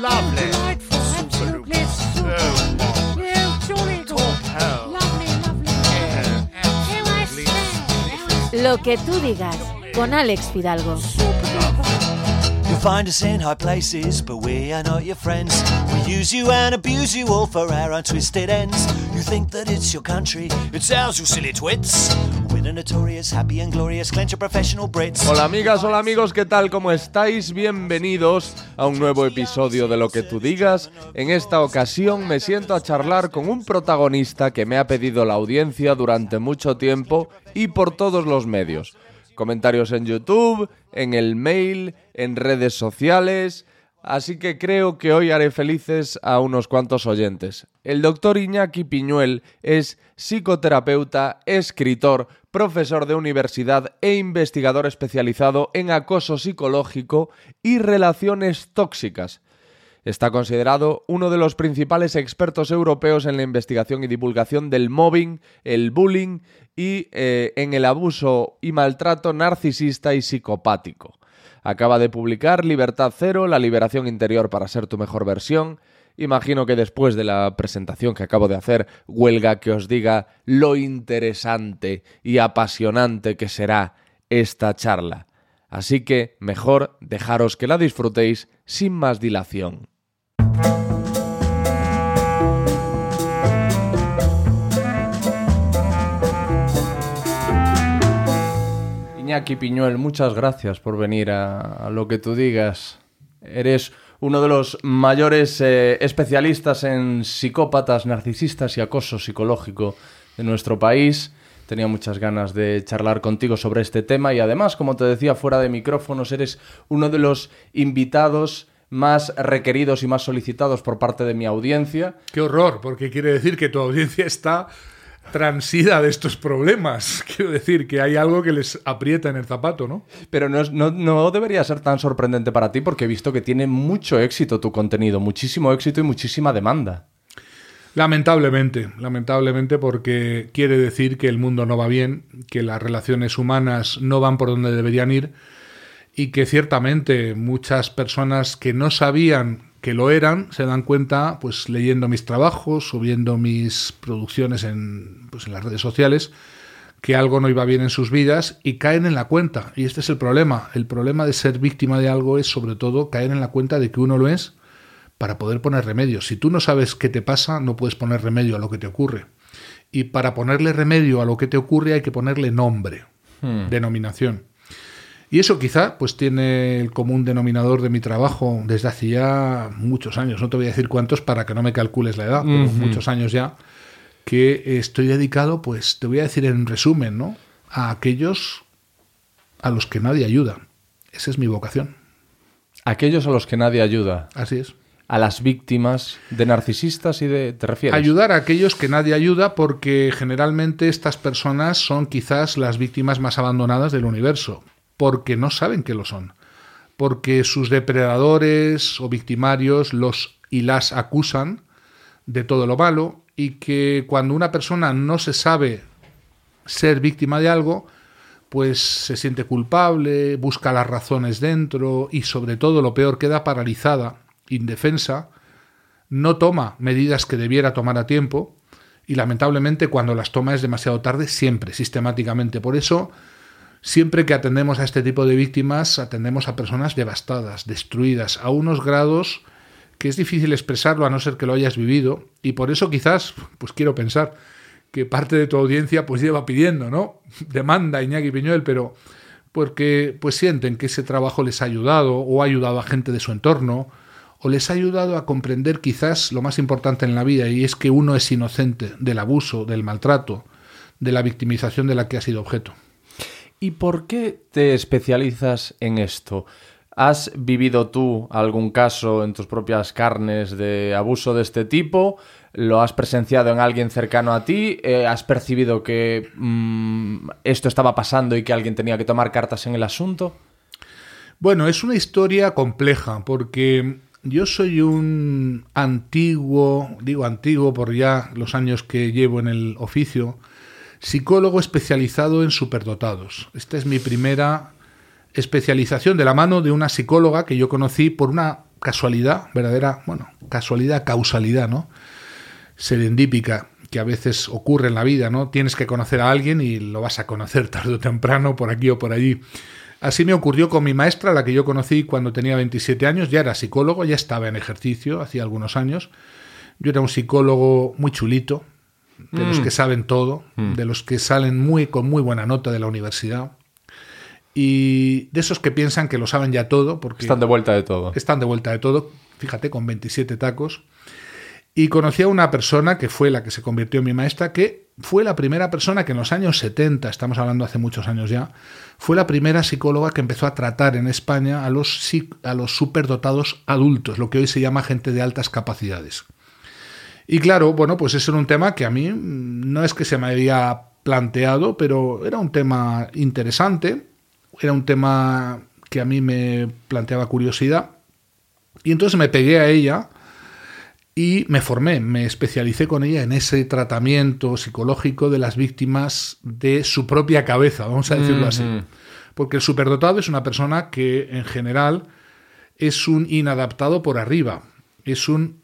Lovely. Absolutely. Lo que tú digas con Alex Fidalgo. You'll find us in high places, but we are not your friends. We use you and abuse you all for our untwisted ends. You think that it's your country, it's ours, you silly twits. We're the notorious, happy and glorious, clench of professional Brits. Hola amigas, hola amigos, ¿qué tal? ¿Cómo estáis? Bienvenidos a un nuevo episodio de Lo que tú digas. En esta ocasión me siento a charlar con un protagonista que me ha pedido la audiencia durante mucho tiempo y por todos los medios. Comentarios en YouTube, en el mail, en redes sociales. Así que creo que hoy haré felices a unos cuantos oyentes. El doctor Iñaki Piñuel es psicoterapeuta, escritor, profesor de universidad e investigador especializado en acoso psicológico y relaciones tóxicas. Está considerado uno de los principales expertos europeos en la investigación y divulgación del mobbing, el bullying y eh, en el abuso y maltrato narcisista y psicopático. Acaba de publicar Libertad Cero, la liberación interior para ser tu mejor versión. Imagino que después de la presentación que acabo de hacer, huelga que os diga lo interesante y apasionante que será esta charla. Así que mejor dejaros que la disfrutéis sin más dilación. Iñaki Piñuel, muchas gracias por venir a, lo que tú digas. Eres uno de los mayores eh, especialistas en psicópatas, narcisistas y acoso psicológico de nuestro país. Tenía muchas ganas de charlar contigo sobre este tema y además, como te decía fuera de micrófonos, eres uno de los invitados más requeridos y más solicitados por parte de mi audiencia. Qué horror, porque quiere decir que tu audiencia está transida de estos problemas. Quiero decir que hay algo que les aprieta en el zapato, ¿no? Pero no, es- no- no debería ser tan sorprendente para ti porque he visto que tiene mucho éxito tu contenido, muchísimo éxito y muchísima demanda. Lamentablemente, lamentablemente porque quiere decir que el mundo no va bien, que las relaciones humanas no van por donde deberían ir y que ciertamente muchas personas que no sabían que lo eran se dan cuenta pues leyendo mis trabajos o viendo mis producciones en, pues, en las redes sociales que algo no iba bien en sus vidas y caen en la cuenta. Y este es el problema. El problema de ser víctima de algo es sobre todo caer en la cuenta de que uno lo es para poder poner remedio. Si tú no sabes qué te pasa, no puedes poner remedio a lo que te ocurre. Y para ponerle remedio a lo que te ocurre hay que ponerle nombre, denominación. Y eso quizá pues tiene el común denominador de mi trabajo desde hace ya muchos años. No te voy a decir cuántos para que no me calcules la edad, pero muchos años ya que estoy dedicado, pues te voy a decir en resumen, ¿no? A aquellos a los que nadie ayuda. Esa es mi vocación. Aquellos a los que nadie ayuda. Así es. A las víctimas de narcisistas y de... ¿Te refieres? Ayudar a aquellos que nadie ayuda porque generalmente estas personas son quizás las víctimas más abandonadas del universo, porque no saben que lo son, porque sus depredadores o victimarios los y las acusan de todo lo malo y que cuando una persona no se sabe ser víctima de algo, pues se siente culpable, busca las razones dentro y sobre todo lo peor queda paralizada, indefensa, no toma medidas que debiera tomar a tiempo y lamentablemente cuando las toma es demasiado tarde, siempre, sistemáticamente. Por eso, siempre que atendemos a este tipo de víctimas, atendemos a personas devastadas, destruidas, a unos grados que es difícil expresarlo a no ser que lo hayas vivido y por eso quizás, pues quiero pensar que parte de tu audiencia pues lleva pidiendo, ¿no? Demanda Iñaki Piñuel, pero porque pues sienten que ese trabajo les ha ayudado o ha ayudado a gente de su entorno o les ha ayudado a comprender quizás lo más importante en la vida y es que uno es inocente del abuso, del maltrato, de la victimización de la que ha sido objeto. ¿Y por qué te especializas en esto? ¿Has vivido tú algún caso en tus propias carnes de abuso de este tipo? ¿Lo has presenciado en alguien cercano a ti? Eh, ¿Has percibido que mm, esto estaba pasando y que alguien tenía que tomar cartas en el asunto? Bueno, es una historia compleja porque yo soy un antiguo, digo antiguo por ya los años que llevo en el oficio, psicólogo especializado en superdotados. Esta es mi primera especialización de la mano de una psicóloga que yo conocí por una casualidad, verdadera, bueno, casualidad, causalidad, ¿no? Serendípica que a veces ocurre en la vida, ¿no? Tienes que conocer a alguien y lo vas a conocer tarde o temprano por aquí o por allí. Así me ocurrió con mi maestra, la que yo conocí cuando tenía 27 años, ya era psicólogo, ya estaba en ejercicio hacía algunos años. Yo era un psicólogo muy chulito, de los Mm. que saben todo, Mm. de los que salen muy con muy buena nota de la universidad y de esos que piensan que lo saben ya todo porque Están de vuelta de todo. están de vuelta de todo, fíjate, con 27 tacos. Y conocí a una persona que fue la que se convirtió en mi maestra, que fue la primera persona que en los años 70, estamos hablando hace muchos años ya, fue la primera psicóloga que empezó a tratar en España a los, a los superdotados adultos, lo que hoy se llama gente de altas capacidades. Y claro, bueno, pues ese era un tema que a mí mm, no es que se me había planteado, pero era un tema interesante, era un tema que a mí me planteaba curiosidad. Y entonces me pegué a ella y me formé, me especialicé con ella en ese tratamiento psicológico de las víctimas de su propia cabeza, vamos a decirlo así. Ujú. Porque el superdotado es una persona que en general es un inadaptado por arriba, es un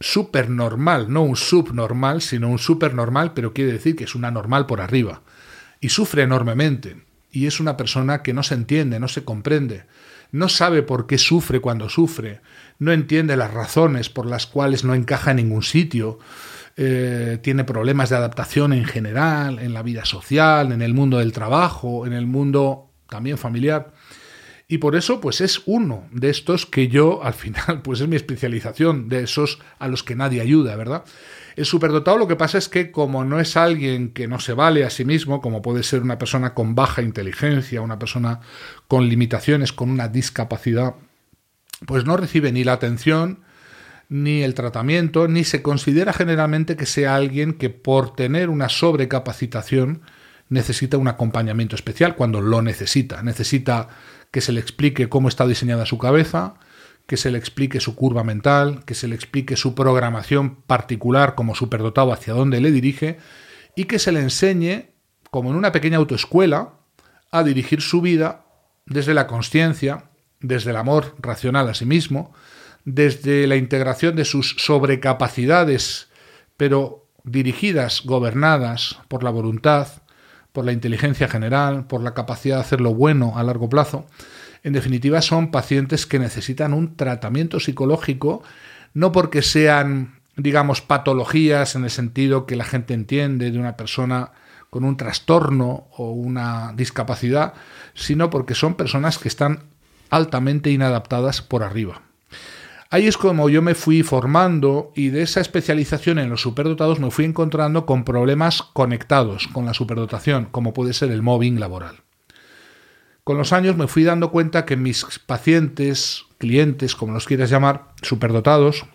supernormal, no un subnormal, sino un supernormal, pero quiere decir que es una normal por arriba. Y sufre enormemente. Y es una persona que no se entiende, no se comprende, no sabe por qué sufre cuando sufre, no entiende las razones por las cuales no encaja en ningún sitio, eh, tiene problemas de adaptación en general, en la vida social, en el mundo del trabajo, en el mundo también familiar. Y por eso, pues es uno de estos que yo, al final, pues es mi especialización, de esos a los que nadie ayuda, ¿verdad? El superdotado lo que pasa es que como no es alguien que no se vale a sí mismo, como puede ser una persona con baja inteligencia, una persona con limitaciones, con una discapacidad, pues no recibe ni la atención, ni el tratamiento, ni se considera generalmente que sea alguien que por tener una sobrecapacitación necesita un acompañamiento especial cuando lo necesita. Necesita que se le explique cómo está diseñada su cabeza, que se le explique su curva mental, que se le explique su programación particular como superdotado hacia dónde le dirige y que se le enseñe, como en una pequeña autoescuela, a dirigir su vida desde la conciencia, desde el amor racional a sí mismo, desde la integración de sus sobrecapacidades, pero dirigidas, gobernadas por la voluntad, por la inteligencia general, por la capacidad de hacer lo bueno a largo plazo. En definitiva, son pacientes que necesitan un tratamiento psicológico, no porque sean, digamos, patologías en el sentido que la gente entiende de una persona con un trastorno o una discapacidad, sino porque son personas que están altamente inadaptadas por arriba. Ahí es como yo me fui formando y de esa especialización en los superdotados me fui encontrando con problemas conectados con la superdotación, como puede ser el mobbing laboral. Con los años me fui dando cuenta que mis pacientes, clientes, como los quieras llamar, superdotados,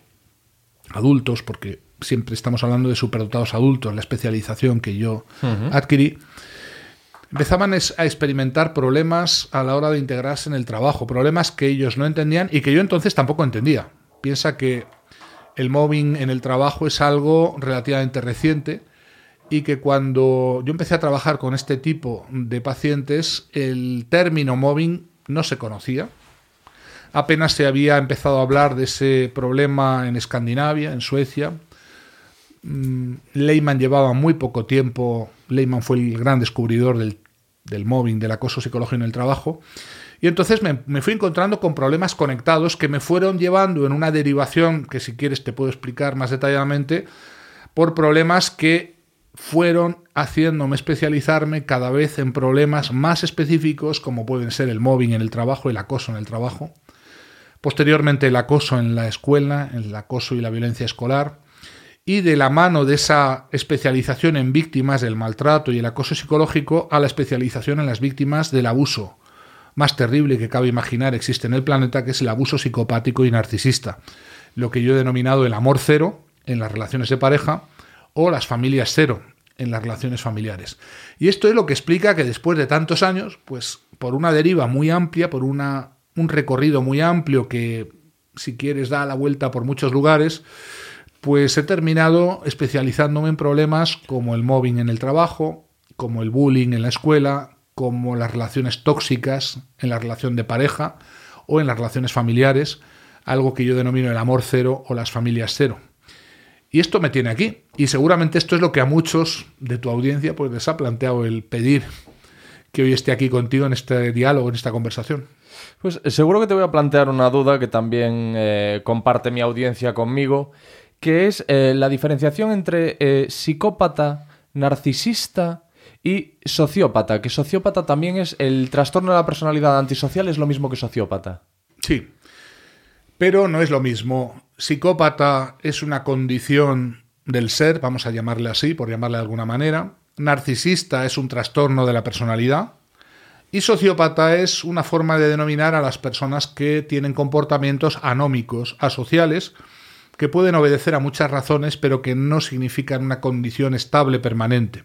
adultos, porque siempre estamos hablando de superdotados adultos, la especialización que yo adquirí, empezaban a experimentar problemas a la hora de integrarse en el trabajo, problemas que ellos no entendían y que yo entonces tampoco entendía. Piensa que el mobbing en el trabajo es algo relativamente reciente y que cuando yo empecé a trabajar con este tipo de pacientes, el término mobbing no se conocía. Apenas se había empezado a hablar de ese problema en Escandinavia, en Suecia. Mm, Lehman llevaba muy poco tiempo, Lehman fue el gran descubridor del, del mobbing, del acoso psicológico en el trabajo, Y entonces me, me, fui encontrando con problemas conectados que me fueron llevando en una derivación que si quieres te puedo explicar más detalladamente, por problemas que fueron haciéndome especializarme cada vez en problemas más específicos como pueden ser el mobbing en el trabajo, el acoso en el trabajo, posteriormente el acoso en la escuela, el acoso y la violencia escolar, y de la mano de esa especialización en víctimas del maltrato y el acoso psicológico a la especialización en las víctimas del abuso más terrible que cabe imaginar existe en el planeta, que es el abuso psicopático y narcisista, lo que yo he denominado el amor cero en las relaciones de pareja o las familias cero en las relaciones familiares. Y esto es lo que explica que después de tantos años, pues por una deriva muy amplia, por una, un recorrido muy amplio que si quieres da la vuelta por muchos lugares, pues he terminado especializándome en problemas como el mobbing en el trabajo, como el bullying en la escuela, como las relaciones tóxicas en la relación de pareja o en las relaciones familiares, algo que yo denomino el amor cero o las familias cero. Y esto me tiene aquí. Y seguramente esto es lo que a muchos de tu audiencia pues, les ha planteado el pedir que hoy esté aquí contigo en este diálogo, en esta conversación. Pues seguro que te voy a plantear una duda que también eh, comparte mi audiencia conmigo, que es eh, la diferenciación entre psicópata, narcisista y sociópata, que sociópata también es el trastorno de la personalidad antisocial, es lo mismo que sociópata. Sí, pero no es lo mismo. Psicópata es una condición del ser, vamos a llamarle así, por llamarle de alguna manera. Narcisista es un trastorno de la personalidad. Y sociópata es una forma de denominar a las personas que tienen comportamientos anómicos, asociales, que pueden obedecer a muchas razones, pero que no significan una condición estable permanente.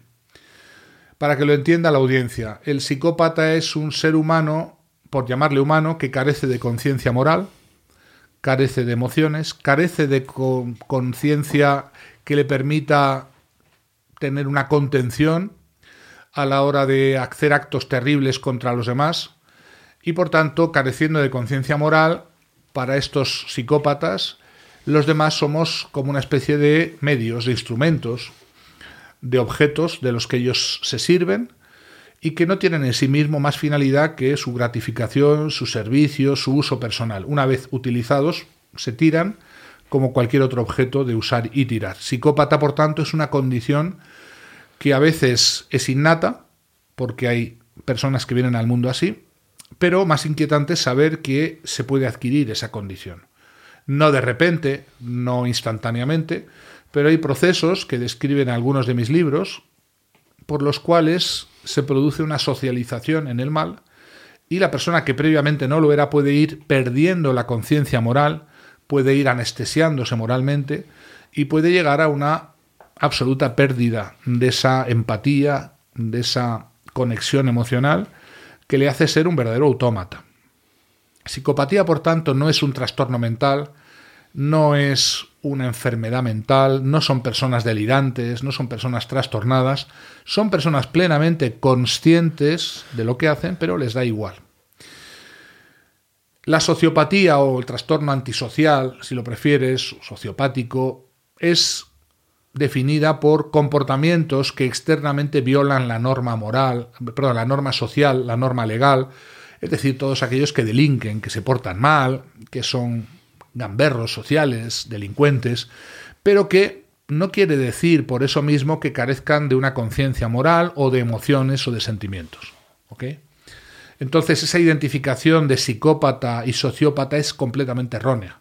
Para que lo entienda la audiencia, el psicópata es un ser humano, por llamarle humano, que carece de conciencia moral, carece de emociones, carece de conciencia que le permita tener una contención a la hora de hacer actos terribles contra los demás y por tanto, careciendo de conciencia moral, para estos psicópatas, los demás somos como una especie de medios, de instrumentos, de objetos de los que ellos se sirven y que no tienen en sí mismo más finalidad que su gratificación, su servicio, su uso personal. Una vez utilizados, se tiran como cualquier otro objeto de usar y tirar. Psicópata, por tanto, es una condición que a veces es innata, porque hay personas que vienen al mundo así, pero más inquietante es saber que se puede adquirir esa condición. No de repente, no instantáneamente, pero hay procesos que describen algunos de mis libros por los cuales se produce una socialización en el mal y la persona que previamente no lo era puede ir perdiendo la conciencia moral, puede ir anestesiándose moralmente y puede llegar a una absoluta pérdida de esa empatía, de esa conexión emocional que le hace ser un verdadero autómata. Psicopatía, por tanto, no es un trastorno mental, no es una enfermedad mental, no son personas delirantes, no son personas trastornadas, son personas plenamente conscientes de lo que hacen, pero les da igual. La sociopatía o el trastorno antisocial, si lo prefieres, sociopático, es definida por comportamientos que externamente violan la norma moral, perdón, la norma social, la norma legal, es decir, todos aquellos que delinquen, que se portan mal, que son gamberros sociales, delincuentes, pero que no quiere decir por eso mismo que carezcan de una conciencia moral o de emociones o de sentimientos. Entonces esa identificación de psicópata y sociópata es completamente errónea.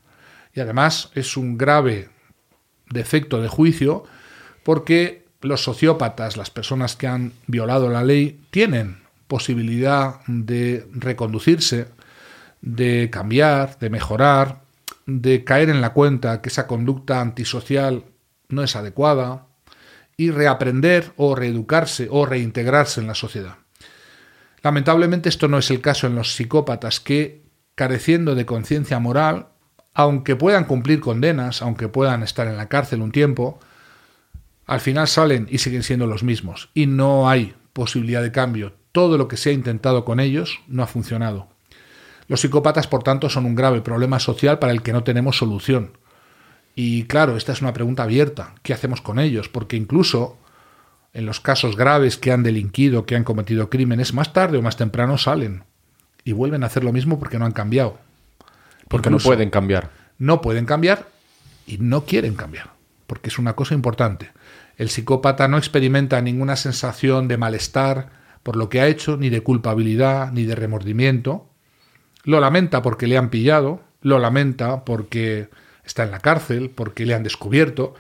Y además es un grave defecto de juicio porque los sociópatas, las personas que han violado la ley, tienen posibilidad de reconducirse, de cambiar, de mejorar, de caer en la cuenta que esa conducta antisocial no es adecuada y reaprender o reeducarse o reintegrarse en la sociedad. Lamentablemente esto no es el caso en los psicópatas que, careciendo de conciencia moral, aunque puedan cumplir condenas, aunque puedan estar en la cárcel un tiempo, al final salen y siguen siendo los mismos y no hay posibilidad de cambio. Todo lo que se ha intentado con ellos no ha funcionado. Los psicópatas, por tanto, son un grave problema social para el que no tenemos solución. Y claro, esta es una pregunta abierta. ¿Qué hacemos con ellos? Porque incluso en los casos graves que han delinquido, que han cometido crímenes, más tarde o más temprano salen. y vuelven a hacer lo mismo porque no han cambiado. Porque no pueden cambiar. No pueden cambiar y no quieren cambiar, porque es una cosa importante. El psicópata no experimenta ninguna sensación de malestar por lo que ha hecho, ni de culpabilidad, ni de remordimiento. Lo lamenta porque le han pillado, lo lamenta porque está en la cárcel, porque le han descubierto,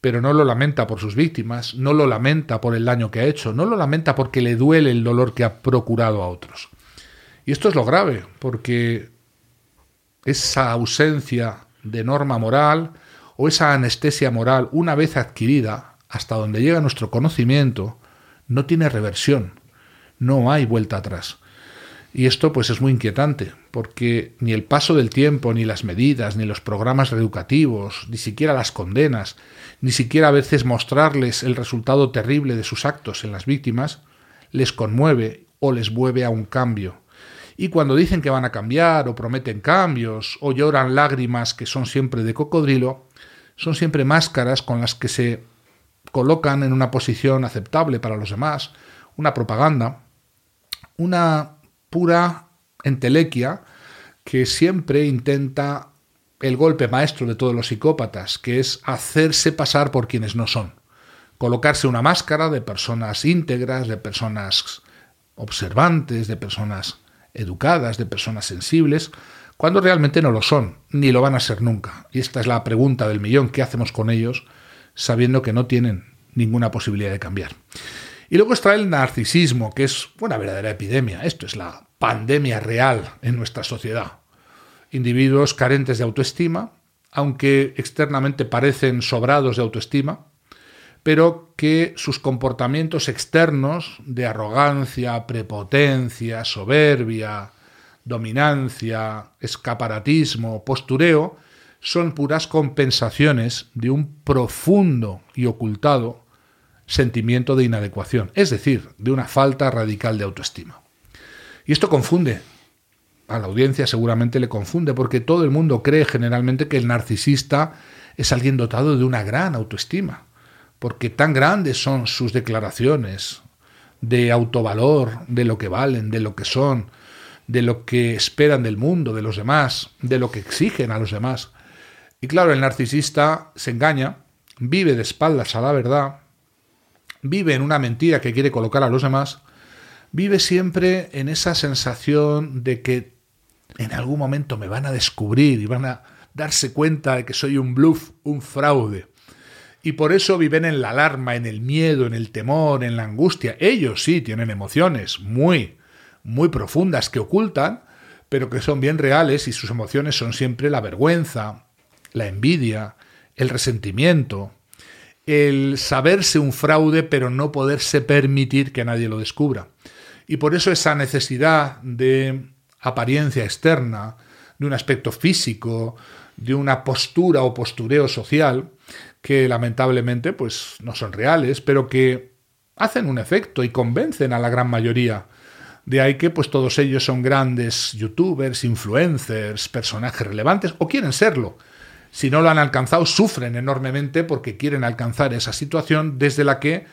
pero no lo lamenta por sus víctimas, no lo lamenta por el daño que ha hecho, no lo lamenta porque le duele el dolor que ha procurado a otros. Y esto es lo grave, porque esa ausencia de norma moral o esa anestesia moral, una vez adquirida, hasta donde llega nuestro conocimiento, no tiene reversión, no hay vuelta atrás. Y esto pues es muy inquietante, porque ni el paso del tiempo, ni las medidas, ni los programas reeducativos, ni siquiera las condenas, ni siquiera a veces mostrarles el resultado terrible de sus actos en las víctimas, les conmueve o les mueve a un cambio. Y cuando dicen que van a cambiar o prometen cambios o lloran lágrimas que son siempre de cocodrilo, son siempre máscaras con las que se colocan en una posición aceptable para los demás, una propaganda, una pura entelequia que siempre intenta el golpe maestro de todos los psicópatas, que es hacerse pasar por quienes no son. Colocarse una máscara de personas íntegras, de personas observantes, de personas educadas, de personas sensibles, cuando realmente no lo son, ni lo van a ser nunca. Y esta es la pregunta del millón, ¿qué hacemos con ellos sabiendo que no tienen ninguna posibilidad de cambiar? Y luego está el narcisismo, que es una verdadera epidemia. Esto es la pandemia real en nuestra sociedad. Individuos carentes de autoestima, aunque externamente parecen sobrados de autoestima, pero que sus comportamientos externos de arrogancia, prepotencia, soberbia, dominancia, escaparatismo, postureo, son puras compensaciones de un profundo y ocultado sentimiento de inadecuación, es decir, de una falta radical de autoestima. Y esto confunde. A la audiencia seguramente le confunde porque todo el mundo cree generalmente que el narcisista es alguien dotado de una gran autoestima, porque tan grandes son sus declaraciones de autovalor, de lo que valen, de lo que son, de lo que esperan del mundo, de los demás, de lo que exigen a los demás. Y claro, el narcisista se engaña, vive de espaldas a la verdad, vive en una mentira que quiere colocar a los demás, vive siempre en esa sensación de que en algún momento me van a descubrir y van a darse cuenta de que soy un bluff, un fraude. Y por eso viven en la alarma, en el miedo, en el temor, en la angustia. Ellos sí tienen emociones muy, muy profundas que ocultan, pero que son bien reales y sus emociones son siempre la vergüenza, la envidia, el resentimiento, el saberse un fraude pero no poderse permitir que nadie lo descubra. Y por eso esa necesidad de apariencia externa, de un aspecto físico, de una postura o postureo social, que lamentablemente pues no son reales, pero que hacen un efecto y convencen a la gran mayoría. De ahí que pues todos ellos son grandes youtubers, influencers, personajes relevantes o quieren serlo si no lo han alcanzado, sufren enormemente porque quieren alcanzar esa situación desde la que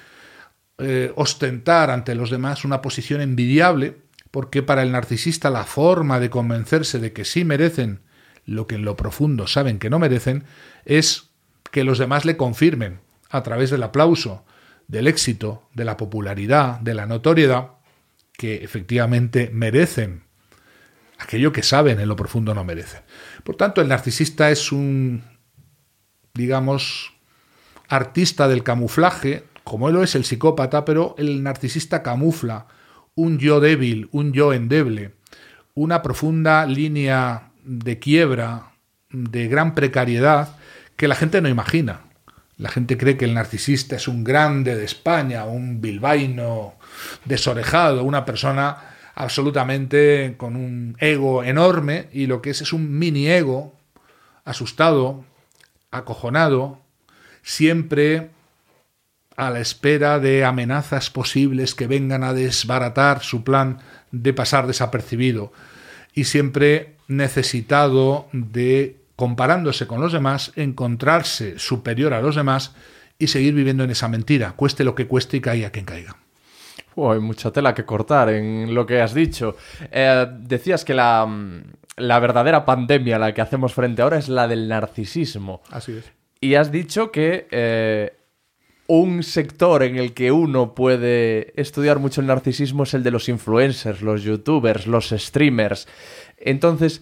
eh, ostentar ante los demás una posición envidiable, porque para el narcisista la forma de convencerse de que sí merecen lo que en lo profundo saben que no merecen es que los demás le confirmen a través del aplauso, del éxito, de la popularidad, de la notoriedad, que efectivamente merecen aquello que saben en lo profundo no merecen. Por tanto, el narcisista es un, digamos, artista del camuflaje, como lo es el psicópata, pero el narcisista camufla un yo débil, un yo endeble, una profunda línea de quiebra, de gran precariedad, que la gente no imagina. La gente cree que el narcisista es un grande de España, un bilbaíno desorejado, una persona absolutamente con un ego enorme y lo que es es un mini ego asustado, acojonado, siempre a la espera de amenazas posibles que vengan a desbaratar su plan de pasar desapercibido y siempre necesitado de, comparándose con los demás, encontrarse superior a los demás y seguir viviendo en esa mentira, cueste lo que cueste y caiga quien caiga. Hay mucha tela que cortar en lo que has dicho. Eh, decías que la, la verdadera pandemia a la que hacemos frente ahora es la del narcisismo. Así es. Y has dicho que eh, un sector en el que uno puede estudiar mucho el narcisismo es el de los influencers, los youtubers, los streamers. Entonces,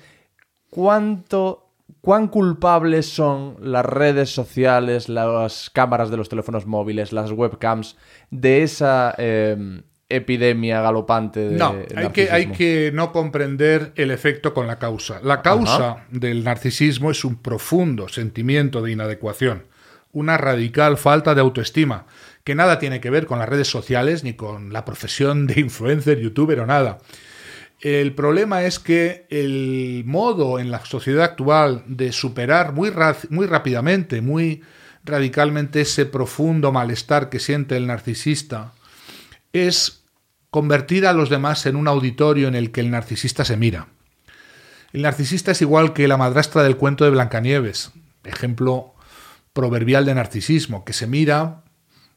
¿cuánto, ¿cuán culpables son las redes sociales, las cámaras de los teléfonos móviles, las webcams de esa eh, epidemia galopante de No, hay que, hay que no comprender el efecto con la causa. La causa del narcisismo es un profundo sentimiento de inadecuación, una radical falta de autoestima, que nada tiene que ver con las redes sociales ni con la profesión de influencer, youtuber o nada. El problema es que el modo en la sociedad actual de superar muy, muy rápidamente, muy radicalmente ese profundo malestar que siente el narcisista es convertir a los demás en un auditorio en el que el narcisista se mira. El narcisista es igual que la madrastra del cuento de Blancanieves, ejemplo proverbial de narcisismo, que se mira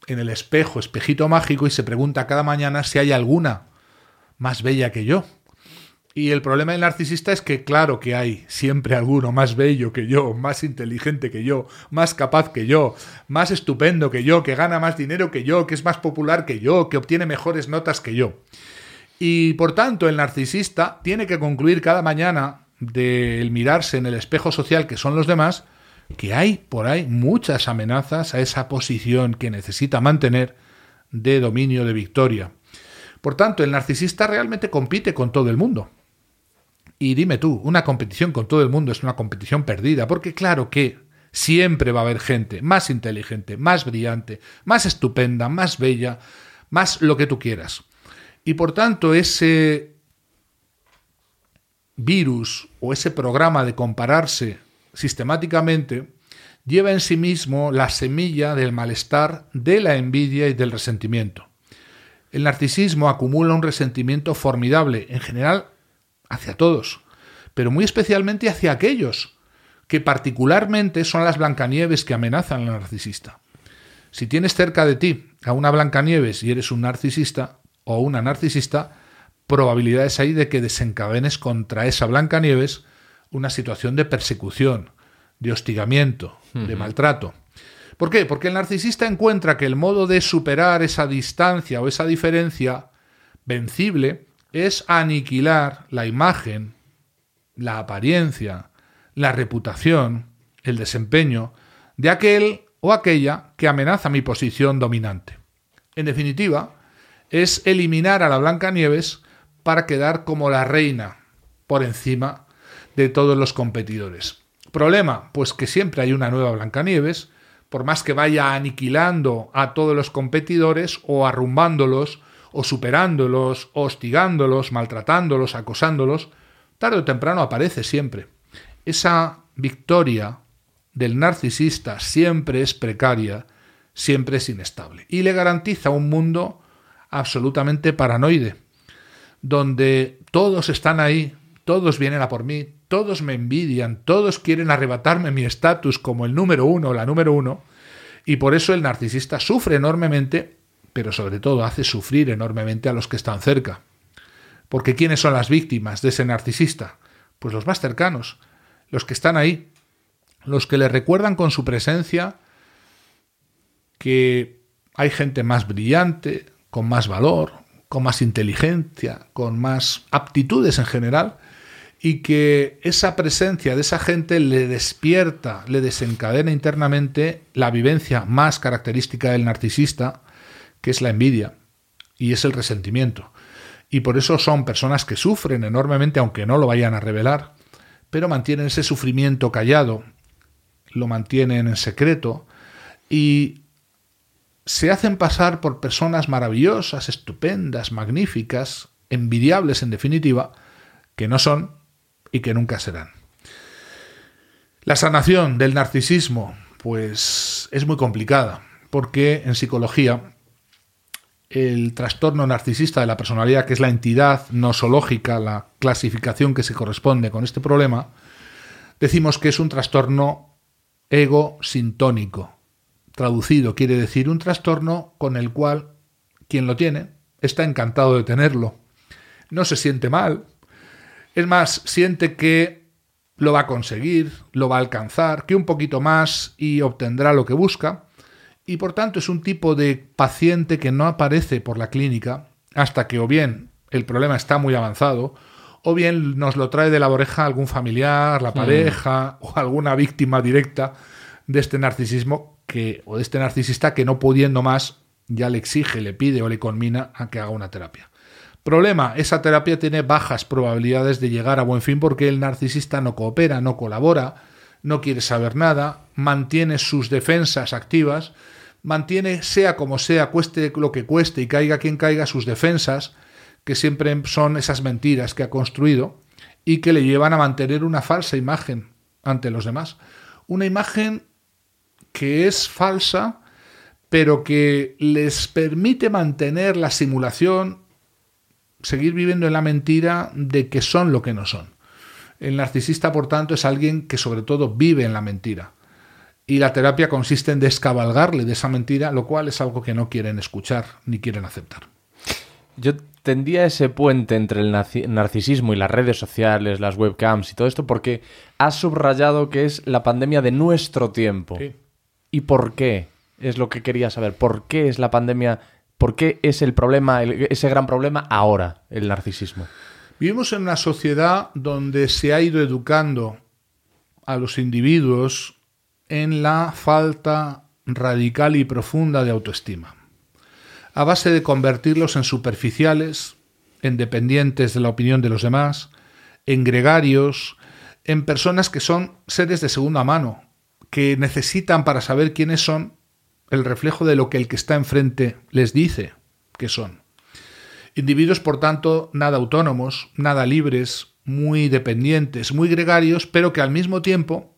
en el espejo, espejito mágico, y se pregunta cada mañana si hay alguna más bella que yo. Y el problema del narcisista es que claro que hay siempre alguno más bello que yo, más inteligente que yo, más capaz que yo, más estupendo que yo, que gana más dinero que yo, que es más popular que yo, que obtiene mejores notas que yo. Y por tanto el narcisista tiene que concluir cada mañana del mirarse en el espejo social que son los demás, que hay por ahí muchas amenazas a esa posición que necesita mantener de dominio de victoria. Por tanto, el narcisista realmente compite con todo el mundo. Y dime tú, una competición con todo el mundo es una competición perdida, porque claro que siempre va a haber gente más inteligente, más brillante, más estupenda, más bella, más lo que tú quieras. Y por tanto, ese virus o ese programa de compararse sistemáticamente lleva en sí mismo la semilla del malestar, de la envidia y del resentimiento. El narcisismo acumula un resentimiento formidable, en general hacia todos, pero muy especialmente hacia aquellos que particularmente son las Blancanieves que amenazan al narcisista. Si tienes cerca de ti a una Blancanieves y eres un narcisista o una narcisista, probabilidades hay de que desencadenes contra esa Blancanieves una situación de persecución, de hostigamiento, de maltrato. ¿Por qué? Porque el narcisista encuentra que el modo de superar esa distancia o esa diferencia vencible es aniquilar la imagen, la apariencia, la reputación, el desempeño de aquel o aquella que amenaza mi posición dominante. En definitiva, es eliminar a la Blancanieves para quedar como la reina por encima de todos los competidores. Problema, pues que siempre hay una nueva Blancanieves, por más que vaya aniquilando a todos los competidores o arrumbándolos o superándolos, hostigándolos, maltratándolos, acosándolos, tarde o temprano aparece siempre. Esa victoria del narcisista siempre es precaria, siempre es inestable y le garantiza un mundo absolutamente paranoide, donde todos están ahí, todos vienen a por mí, todos me envidian, todos quieren arrebatarme mi estatus como el número uno o la número uno, y por eso el narcisista sufre enormemente, pero sobre todo hace sufrir enormemente a los que están cerca. Porque ¿quiénes son las víctimas de ese narcisista? Pues los más cercanos, los que están ahí, los que le recuerdan con su presencia que hay gente más brillante, con más valor, con más inteligencia, con más aptitudes en general, y que esa presencia de esa gente le despierta, le desencadena internamente la vivencia más característica del narcisista, que es la envidia y es el resentimiento. Y por eso son personas que sufren enormemente, aunque no lo vayan a revelar, pero mantienen ese sufrimiento callado, lo mantienen en secreto y se hacen pasar por personas maravillosas, estupendas, magníficas, envidiables en definitiva, que no son y que nunca serán. La sanación del narcisismo, pues es muy complicada, porque en psicología el trastorno narcisista de la personalidad, que es la entidad nosológica, la clasificación que se corresponde con este problema, decimos que es un trastorno ego-sintónico. Traducido quiere decir un trastorno con el cual quien lo tiene está encantado de tenerlo. No se siente mal. Es más, siente que lo va a conseguir, lo va a alcanzar, que un poquito más y obtendrá lo que busca. Y por tanto es un tipo de paciente que no aparece por la clínica hasta que o bien el problema está muy avanzado, o bien nos lo trae de la oreja algún familiar, la pareja o alguna víctima directa de este narcisismo que, o de este narcisista que no pudiendo más ya le exige, le pide o le conmina a que haga una terapia. Problema, esa terapia tiene bajas probabilidades de llegar a buen fin porque el narcisista no coopera, no colabora, no quiere saber nada, mantiene sus defensas activas, mantiene, sea como sea, cueste lo que cueste y caiga quien caiga, sus defensas, que siempre son esas mentiras que ha construido y que le llevan a mantener una falsa imagen ante los demás. Una imagen que es falsa pero que les permite mantener la simulación, seguir viviendo en la mentira de que son lo que no son. El narcisista, por tanto, es alguien que sobre todo vive en la mentira. Y la terapia consiste en descabalgarle de esa mentira, lo cual es algo que no quieren escuchar ni quieren aceptar. Yo tendía ese puente entre el narcisismo y las redes sociales, las webcams y todo esto, porque has subrayado que es la pandemia de nuestro tiempo. ¿Y por qué? es lo que quería saber. ¿Por qué es la pandemia? ¿Por qué es el problema, ese gran problema ahora, el narcisismo? Vivimos en una sociedad donde se ha ido educando a los individuos en la falta radical y profunda de autoestima, a base de convertirlos en superficiales, en dependientes de la opinión de los demás, en gregarios, en personas que son seres de segunda mano, que necesitan para saber quiénes son el reflejo de lo que el que está enfrente les dice que son. Individuos, por tanto, nada autónomos, nada libres, muy dependientes, muy gregarios, pero que al mismo tiempo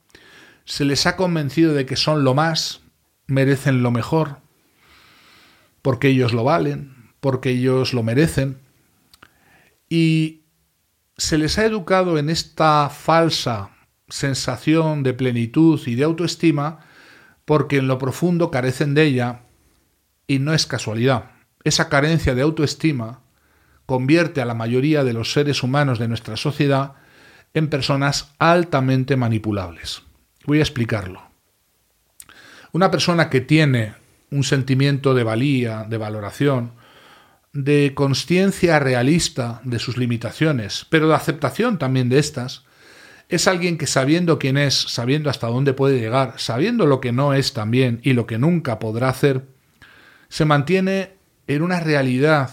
se les ha convencido de que son lo más, merecen lo mejor, porque ellos lo valen, porque ellos lo merecen, y se les ha educado en esta falsa sensación de plenitud y de autoestima porque en lo profundo carecen de ella y no es casualidad. Esa carencia de autoestima convierte a la mayoría de los seres humanos de nuestra sociedad en personas altamente manipulables. Voy a explicarlo. Una persona que tiene un sentimiento de valía, de valoración, de conciencia realista de sus limitaciones, pero de aceptación también de estas, es alguien que sabiendo quién es, sabiendo hasta dónde puede llegar, sabiendo lo que no es también y lo que nunca podrá hacer, se mantiene en una realidad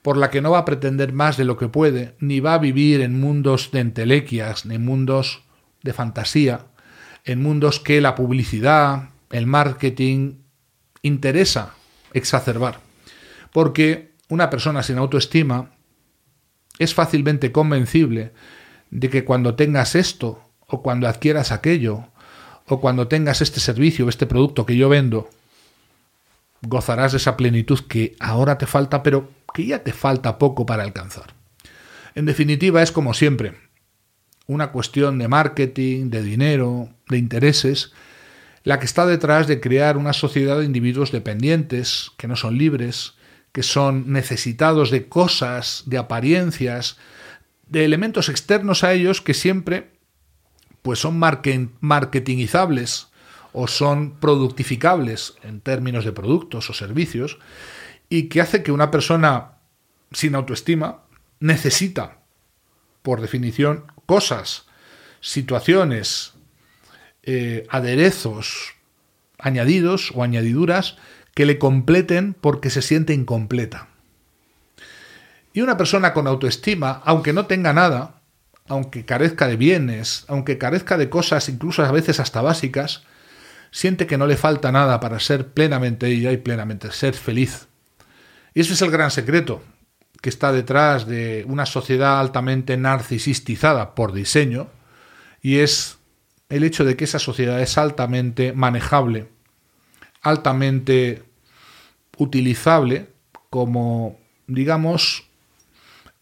por la que no va a pretender más de lo que puede, ni va a vivir en mundos de entelequias, ni mundos de fantasía, en mundos que la publicidad, el marketing interesa exacerbar. Porque una persona sin autoestima es fácilmente convencible de que cuando tengas esto, o cuando adquieras aquello, o cuando tengas este servicio, o este producto que yo vendo, gozarás de esa plenitud que ahora te falta, pero que ya te falta poco para alcanzar. En definitiva, es como siempre, una cuestión de marketing, de dinero, de intereses, la que está detrás de crear una sociedad de individuos dependientes, que no son libres, que son necesitados de cosas, de apariencias, de elementos externos a ellos que siempre pues son marketingizables o son productificables en términos de productos o servicios y que hace que una persona sin autoestima necesita, por definición, cosas, situaciones, eh, aderezos, añadidos o añadiduras que le completen porque se siente incompleta. Y una persona con autoestima, aunque no tenga nada, aunque carezca de bienes, aunque carezca de cosas incluso a veces hasta básicas, siente que no le falta nada para ser plenamente ella y plenamente ser feliz. Y ese es el gran secreto que está detrás de una sociedad altamente narcisistizada por diseño, y es el hecho de que esa sociedad es altamente manejable, altamente utilizable como, digamos,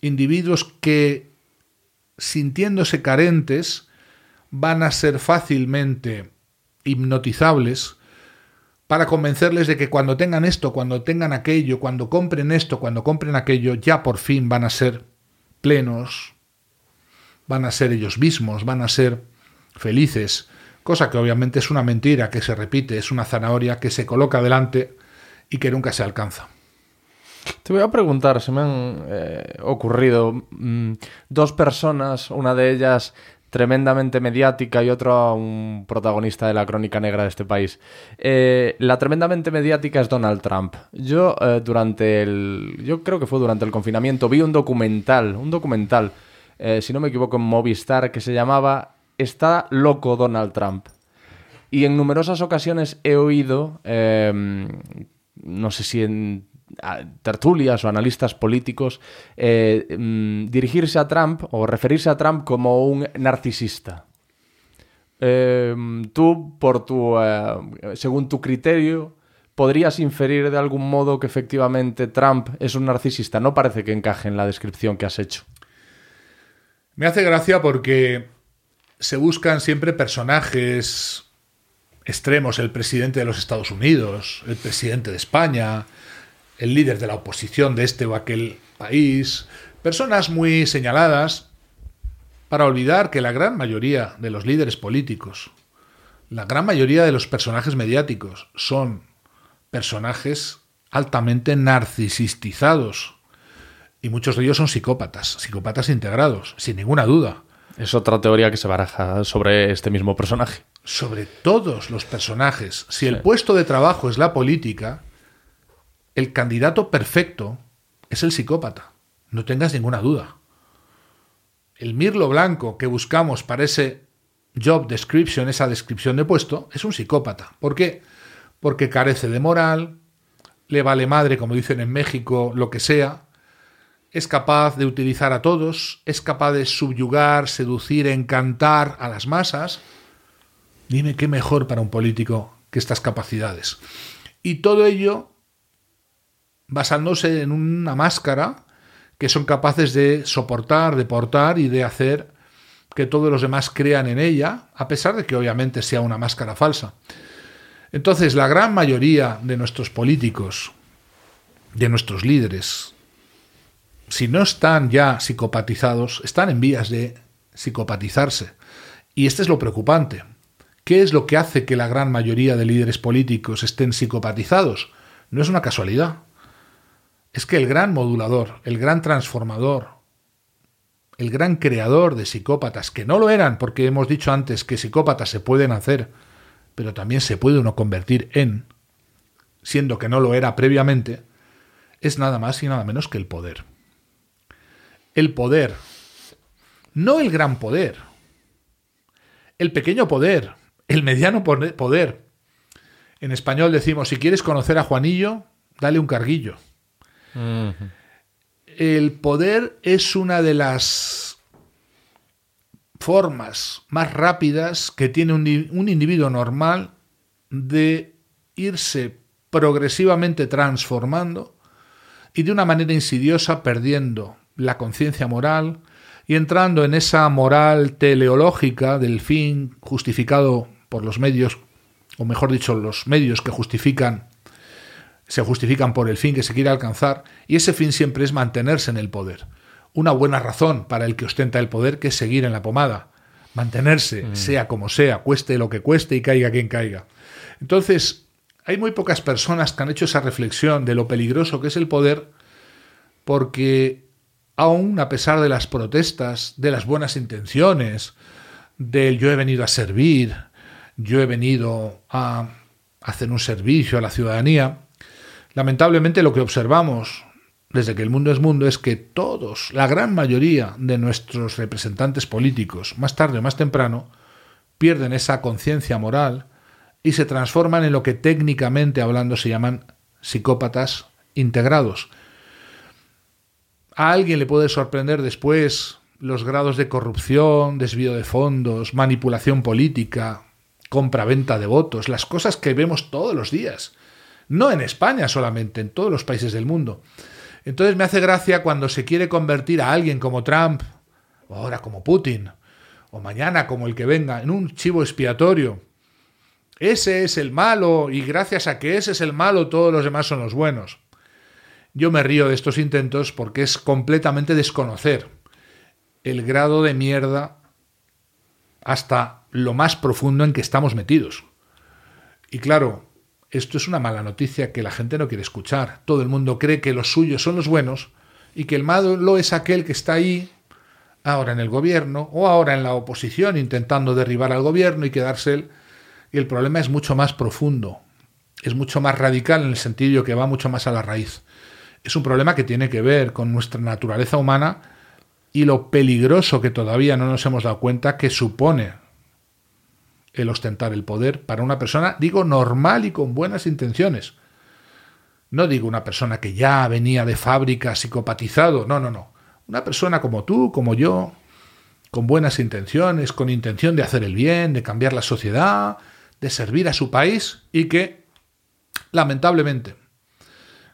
individuos que, sintiéndose carentes, van a ser fácilmente hipnotizables para convencerles de que cuando tengan esto, cuando tengan aquello, cuando compren esto, cuando compren aquello, ya por fin van a ser plenos, van a ser ellos mismos, van a ser felices, cosa que obviamente es una mentira que se repite, es una zanahoria que se coloca delante y que nunca se alcanza. Te voy a preguntar, se me han eh, ocurrido mm, dos personas, una de ellas tremendamente mediática y otro un protagonista de la crónica negra de este país. Eh, la tremendamente mediática es Donald Trump. Yo eh, durante el, yo creo que fue durante el confinamiento vi un documental, un documental, eh, si no me equivoco en Movistar que se llamaba Está loco Donald Trump. Y en numerosas ocasiones he oído, no sé si en tertulias o analistas políticos eh, mm, dirigirse a Trump o referirse a Trump como un narcisista. Eh, tú, eh, según tu criterio, podrías inferir de algún modo que efectivamente Trump es un narcisista. No parece que encaje en la descripción que has hecho. Me hace gracia porque se buscan siempre personajes extremos, el presidente de los Estados Unidos, el presidente de España, el líder de la oposición de este o aquel país, personas muy señaladas, para olvidar que la gran mayoría de los líderes políticos, la gran mayoría de los personajes mediáticos son personajes altamente narcisistizados. Y muchos de ellos son psicópatas, psicópatas integrados, sin ninguna duda. Es otra teoría que se baraja sobre este mismo personaje. Sobre todos los personajes. Si el puesto de trabajo es la política, el candidato perfecto es el psicópata, no tengas ninguna duda. El mirlo blanco que buscamos para ese job description, esa descripción de puesto, es un psicópata. ¿Por qué? Porque carece de moral, le vale madre, como dicen en México, lo que sea, es capaz de utilizar a todos, es capaz de subyugar, seducir, encantar a las masas. Dime qué mejor para un político que estas capacidades. Y todo ello basándose en una máscara que son capaces de soportar, de portar y de hacer que todos los demás crean en ella, a pesar de que obviamente sea una máscara falsa. Entonces, la gran mayoría de nuestros políticos, de nuestros líderes, si no están ya psicopatizados, están en vías de psicopatizarse. Y este es lo preocupante. ¿Qué es lo que hace que la gran mayoría de líderes políticos estén psicopatizados? No es una casualidad es que el gran modulador, el gran transformador, el gran creador de psicópatas, que no lo eran, porque hemos dicho antes que psicópatas se pueden hacer, pero también se puede uno convertir en, siendo que no lo era previamente, es nada más y nada menos que el poder. El poder, no el gran poder, el pequeño poder, el mediano poder. En español decimos, si quieres conocer a Juanillo, dale un carguillo. El poder es una de las formas más rápidas que tiene un, individuo normal de irse progresivamente transformando y de una manera insidiosa perdiendo la conciencia moral y entrando en esa moral teleológica del fin justificado por los medios, o mejor dicho, los medios que justifican se justifican por el fin que se quiere alcanzar y ese fin siempre es mantenerse en el poder. Una buena razón para el que ostenta el poder que es seguir en la pomada, mantenerse, mm. sea como sea, cueste lo que cueste y caiga quien caiga. Entonces, hay muy pocas personas que han hecho esa reflexión de lo peligroso que es el poder porque aún a pesar de las protestas, de las buenas intenciones, del yo he venido a servir, yo he venido a hacer un servicio a la ciudadanía, Lamentablemente lo que observamos desde que el mundo es mundo es que todos, la gran mayoría de nuestros representantes políticos, más tarde o más temprano, pierden esa conciencia moral y se transforman en lo que técnicamente hablando se llaman psicópatas integrados. A alguien le puede sorprender después los grados de corrupción, desvío de fondos, manipulación política, compra-venta de votos, las cosas que vemos todos los días no en España solamente, en todos los países del mundo. Entonces me hace gracia cuando se quiere convertir a alguien como Trump, o ahora como Putin, o mañana como el que venga, en un chivo expiatorio, ese es el malo y gracias a que ese es el malo todos los demás son los buenos. Yo me río de estos intentos porque es completamente desconocer el grado de mierda hasta lo más profundo en que estamos metidos. Y claro, esto es una mala noticia que la gente no quiere escuchar. Todo el mundo cree que los suyos son los buenos y que el malo es aquel que está ahí ahora en el gobierno o ahora en la oposición intentando derribar al gobierno y quedarse él. Y el problema es mucho más profundo, es mucho más radical en el sentido que va mucho más a la raíz. Es un problema que tiene que ver con nuestra naturaleza humana y lo peligroso que todavía no nos hemos dado cuenta que supone el ostentar el poder para una persona, digo, normal y con buenas intenciones. No digo una persona que ya venía de fábrica psicopatizado, no, no, no. Una persona como tú, como yo, con buenas intenciones, con intención de hacer el bien, de cambiar la sociedad, de servir a su país y que, lamentablemente,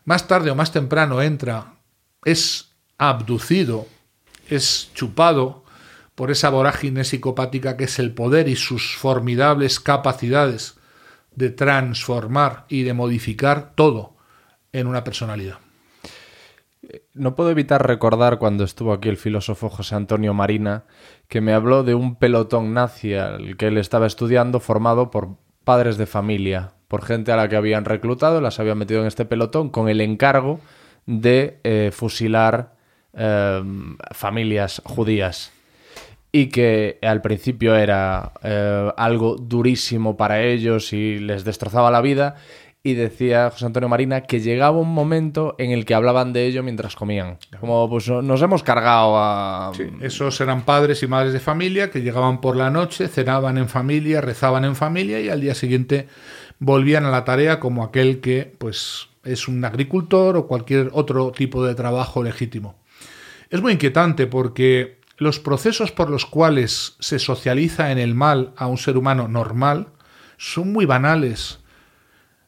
más tarde o más temprano entra, es abducido, es chupado por esa vorágine psicopática que es el poder y sus formidables capacidades de transformar y de modificar todo en una personalidad. No puedo evitar recordar cuando estuvo aquí el filósofo José Antonio Marina, que me habló de un pelotón nazi al que él estaba estudiando formado por padres de familia, por gente a la que habían reclutado, las habían metido en este pelotón con el encargo de eh, fusilar eh, familias judías y que al principio era eh, algo durísimo para ellos y les destrozaba la vida. Y decía José Antonio Marina que llegaba un momento en el que hablaban de ello mientras comían. Como pues nos hemos cargado a... Sí, esos eran padres y madres de familia que llegaban por la noche, cenaban en familia, rezaban en familia y al día siguiente volvían a la tarea como aquel que pues es un agricultor o cualquier otro tipo de trabajo legítimo. Es muy inquietante porque los procesos por los cuales se socializa en el mal a un ser humano normal son muy banales.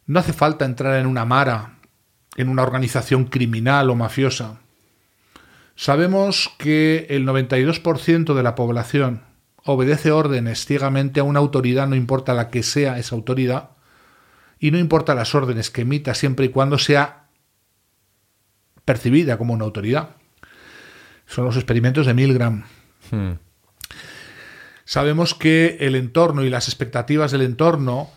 No hace falta entrar en una mara, en una organización criminal o mafiosa. Sabemos que el 92% de la población obedece órdenes ciegamente a una autoridad, no importa la que sea esa autoridad, y no importa las órdenes que emita siempre y cuando sea percibida como una autoridad son los experimentos de Milgram. Hmm. Sabemos que el entorno y las expectativas del entorno,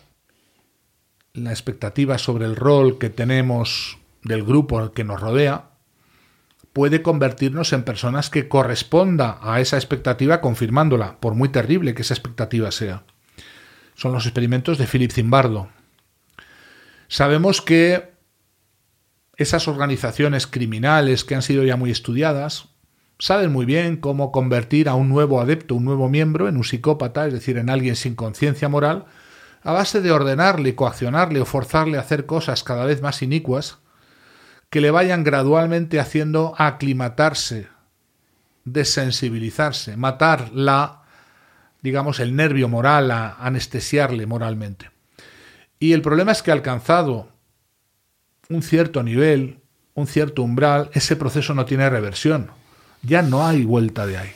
la expectativa sobre el rol que tenemos del grupo que nos rodea, puede convertirnos en personas que corresponda a esa expectativa confirmándola, por muy terrible que esa expectativa sea. Son los experimentos de Philip Zimbardo. Sabemos que esas organizaciones criminales que han sido ya muy estudiadas saben muy bien cómo convertir a un nuevo adepto, un nuevo miembro, en un psicópata, es decir, en alguien sin conciencia moral, a base de ordenarle, coaccionarle o forzarle a hacer cosas cada vez más inicuas que le vayan gradualmente haciendo aclimatarse, desensibilizarse, matar la, digamos, el nervio moral, a anestesiarle moralmente. Y el problema es que alcanzado un cierto nivel, un cierto umbral, ese proceso no tiene reversión ya no hay vuelta de ahí.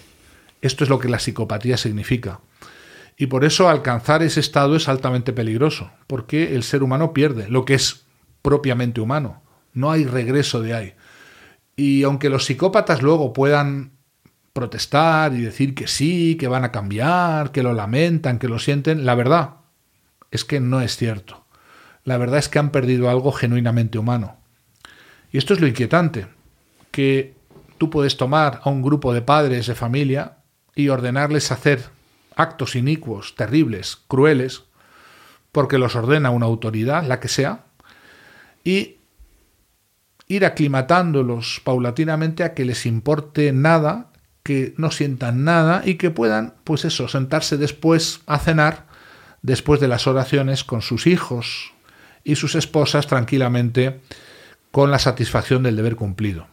Esto es lo que la psicopatía significa. Y por eso alcanzar ese estado es altamente peligroso, porque el ser humano pierde lo que es propiamente humano. No hay regreso de ahí. Y aunque los psicópatas luego puedan protestar y decir que sí, que van a cambiar, que lo lamentan, que lo sienten, la verdad es que no es cierto. La verdad es que han perdido algo genuinamente humano. Y esto es lo inquietante, que tú puedes tomar a un grupo de padres de familia y ordenarles hacer actos inicuos, terribles, crueles, porque los ordena una autoridad, la que sea, y ir aclimatándolos paulatinamente a que les importe nada, que no sientan nada y que puedan, pues eso, sentarse después a cenar, después de las oraciones, con sus hijos y sus esposas tranquilamente, con la satisfacción del deber cumplido.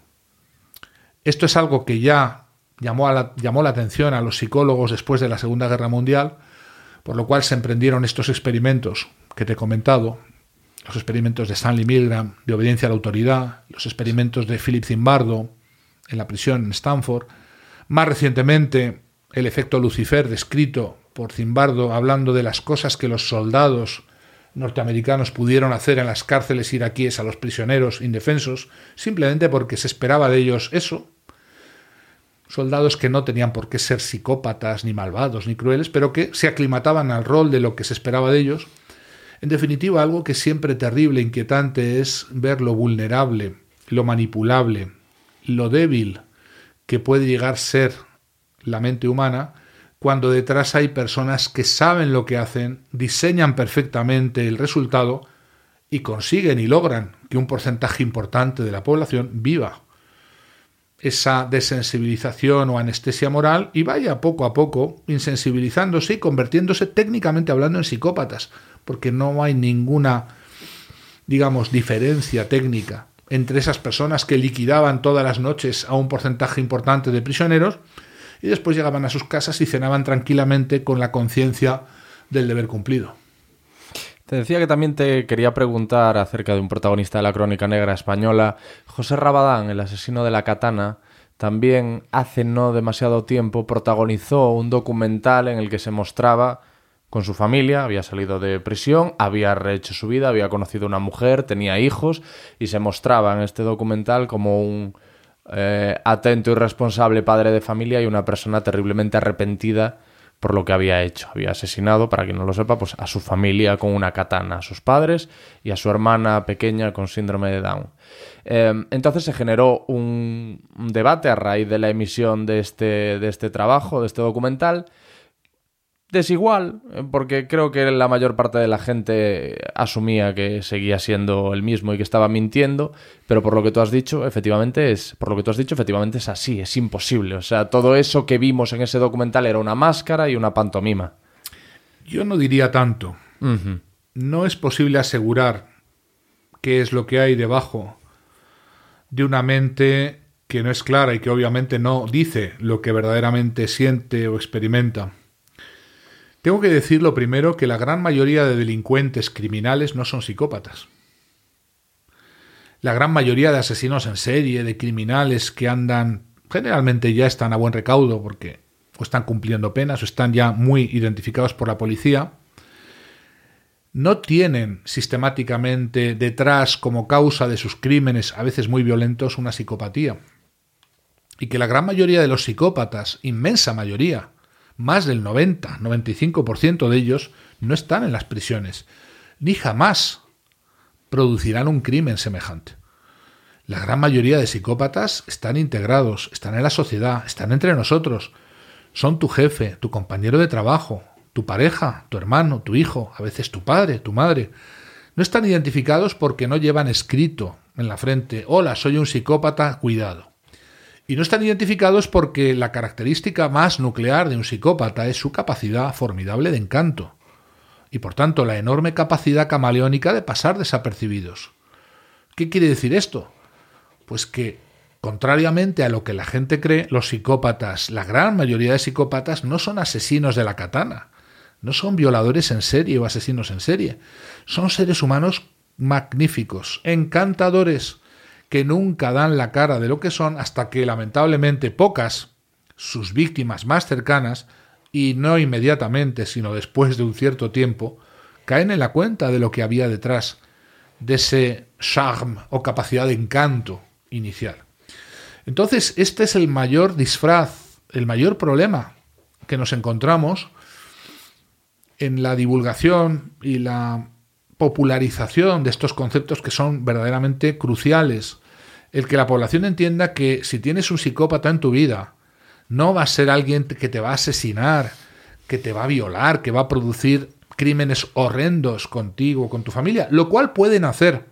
Esto es algo que ya llamó, la, llamó la atención a los psicólogos después de la Segunda Guerra Mundial, por lo cual se emprendieron estos experimentos que te he comentado, los experimentos de Stanley Milgram de obediencia a la autoridad, los experimentos de Philip Zimbardo en la prisión en Stanford, más recientemente el efecto Lucifer descrito por Zimbardo hablando de las cosas que los soldados norteamericanos pudieron hacer en las cárceles iraquíes a los prisioneros indefensos, simplemente porque se esperaba de ellos eso. Soldados que no tenían por qué ser psicópatas, ni malvados, ni crueles, pero que se aclimataban al rol de lo que se esperaba de ellos. En definitiva, algo que siempre terrible, e inquietante es ver lo vulnerable, lo manipulable, lo débil que puede llegar a ser la mente humana cuando detrás hay personas que saben lo que hacen, diseñan perfectamente el resultado y consiguen y logran que un porcentaje importante de la población viva esa desensibilización o anestesia moral y vaya poco a poco insensibilizándose y convirtiéndose técnicamente hablando en psicópatas, porque no hay ninguna, digamos, diferencia técnica entre esas personas que liquidaban todas las noches a un porcentaje importante de prisioneros y después llegaban a sus casas y cenaban tranquilamente con la conciencia del deber cumplido. Te decía que también te quería preguntar acerca de un protagonista de la crónica negra española, José Rabadán, el asesino de la katana, también hace no demasiado tiempo protagonizó un documental en el que se mostraba con su familia, había salido de prisión, había rehecho su vida, había conocido una mujer, tenía hijos y se mostraba en este documental como un eh, atento y responsable padre de familia y una persona terriblemente arrepentida por lo que había hecho. Había asesinado, para quien no lo sepa, pues a su familia con una katana, a sus padres y a su hermana pequeña con síndrome de Down. Em, entonces se generó un, un, debate a raíz de la emisión de este, de este trabajo, de este documental, desigual, eh, porque creo que la mayor parte de la gente asumía que seguía siendo el mismo y que estaba mintiendo, pero por lo que tú has dicho, efectivamente es, por lo que tú has dicho, efectivamente es así, es imposible. O sea, todo eso que vimos en ese documental era una máscara y una pantomima. Yo no diría tanto. No es posible asegurar qué es lo que hay debajo de una mente que no es clara y que obviamente no dice lo que verdaderamente siente o experimenta. Tengo que decirlo primero que la gran mayoría de delincuentes criminales no son psicópatas. La gran mayoría de asesinos en serie, de criminales que andan, generalmente ya están a buen recaudo porque o están cumpliendo penas o están ya muy identificados por la policía, no tienen sistemáticamente detrás como causa de sus crímenes, a veces muy violentos, una psicopatía. Y que la gran mayoría de los psicópatas, inmensa mayoría, más del 90, 95% de ellos no están en las prisiones, ni jamás producirán un crimen semejante. La gran mayoría de psicópatas están integrados, están en la sociedad, están entre nosotros. Son tu jefe, tu compañero de trabajo, tu pareja, tu hermano, tu hijo, a veces tu padre, tu madre. No están identificados porque no llevan escrito en la frente, hola, soy un psicópata, cuidado. Y no están identificados porque la característica más nuclear de un psicópata es su capacidad formidable de encanto, y por tanto la enorme capacidad camaleónica de pasar desapercibidos. ¿Qué quiere decir esto? Pues que, contrariamente a lo que la gente cree, los psicópatas, la gran mayoría de psicópatas, no son asesinos de la katana, no son violadores en serie o asesinos en serie, son seres humanos magníficos, encantadores, que nunca dan la cara de lo que son hasta que lamentablemente pocas, sus víctimas más cercanas, y no inmediatamente, sino después de un cierto tiempo, caen en la cuenta de lo que había detrás de ese charme o capacidad de encanto inicial. Entonces, este es el mayor disfraz, el mayor problema que nos encontramos en la divulgación y la popularización de estos conceptos que son verdaderamente cruciales el que la población entienda que si tienes un psicópata en tu vida, no va a ser alguien que te va a asesinar, que te va a violar, que va a producir crímenes horrendos contigo, con tu familia, lo cual pueden hacer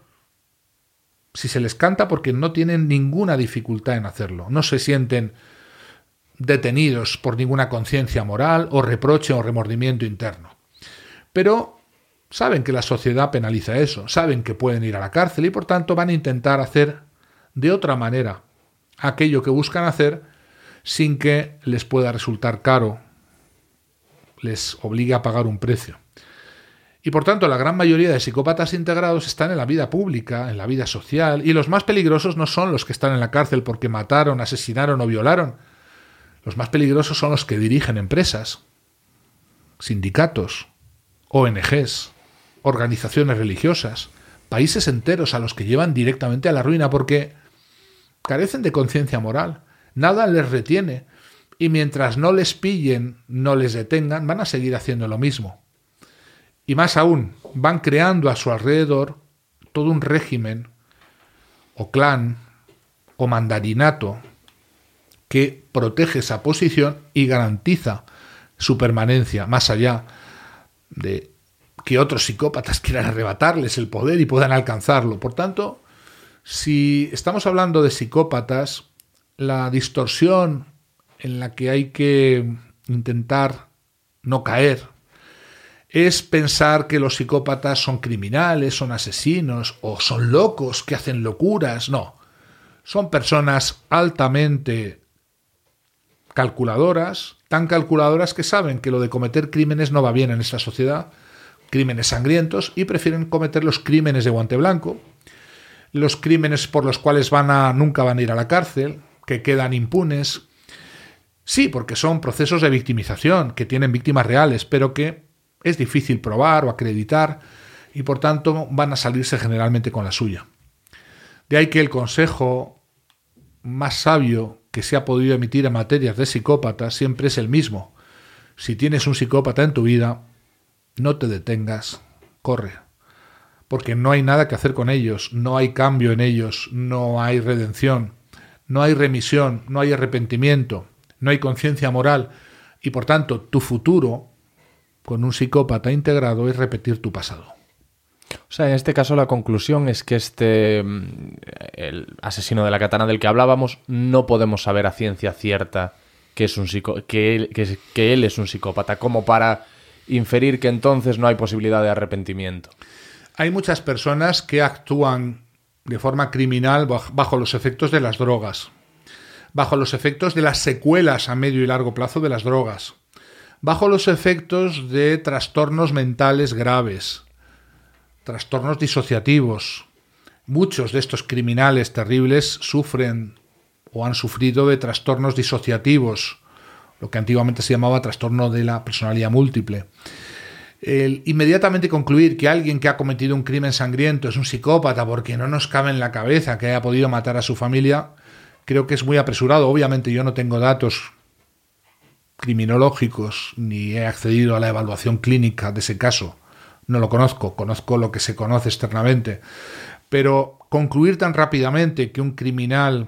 si se les canta porque no tienen ninguna dificultad en hacerlo, no se sienten detenidos por ninguna conciencia moral o reproche o remordimiento interno. Pero saben que la sociedad penaliza eso, saben que pueden ir a la cárcel y por tanto van a intentar hacer de otra manera aquello que buscan hacer sin que les pueda resultar caro, les obligue a pagar un precio. Y por tanto, la gran mayoría de psicópatas integrados están en la vida pública, en la vida social, y los más peligrosos no son los que están en la cárcel porque mataron, asesinaron o violaron. Los más peligrosos son los que dirigen empresas, sindicatos, ONGs, organizaciones religiosas, países enteros a los que llevan directamente a la ruina porque carecen de conciencia moral, nada les retiene, y mientras no les pillen, no les detengan, van a seguir haciendo lo mismo. Y más aún, van creando a su alrededor todo un régimen o clan o mandarinato que protege esa posición y garantiza su permanencia más allá de que otros psicópatas quieran arrebatarles el poder y puedan alcanzarlo. Por tanto, si estamos hablando de psicópatas, la distorsión en la que hay que intentar no caer es pensar que los psicópatas son criminales, son asesinos o son locos que hacen locuras. No, son personas altamente calculadoras, tan calculadoras que saben que lo de cometer crímenes no va bien en esta sociedad, crímenes sangrientos, y prefieren cometer los crímenes de guante blanco, los crímenes por los cuales van a, nunca van a ir a la cárcel, que quedan impunes. Sí, porque son procesos de victimización, que tienen víctimas reales, pero que es difícil probar o acreditar y por tanto van a salirse generalmente con la suya. De ahí que el consejo más sabio que se ha podido emitir en materias de psicópatas siempre es el mismo. Si tienes un psicópata en tu vida, no te detengas, corre. Porque no hay nada que hacer con ellos, no hay cambio en ellos, no hay redención, no hay remisión, no hay arrepentimiento, no hay conciencia moral y por tanto tu futuro con un psicópata integrado es repetir tu pasado. O sea, en este caso la conclusión es que este mm, el asesino de la katana del que hablábamos no podemos saber a ciencia cierta que es un que, él, que él es un psicópata como para inferir que entonces no hay posibilidad de arrepentimiento. Hay muchas personas que actúan de forma criminal bajo los efectos de las drogas, bajo los efectos de las secuelas a medio y largo plazo de las drogas, bajo los efectos de trastornos mentales graves, trastornos disociativos. Muchos de estos criminales terribles sufren o han sufrido de trastornos disociativos, lo que antiguamente se llamaba trastorno de la personalidad múltiple. El inmediatamente concluir que alguien que ha cometido un crimen sangriento es un psicópata porque no nos cabe en la cabeza que haya podido matar a su familia, creo que es muy apresurado. Obviamente yo no tengo datos criminológicos ni he accedido a la evaluación clínica de ese caso. No lo conozco, conozco lo que se conoce externamente. Pero concluir tan rápidamente que un criminal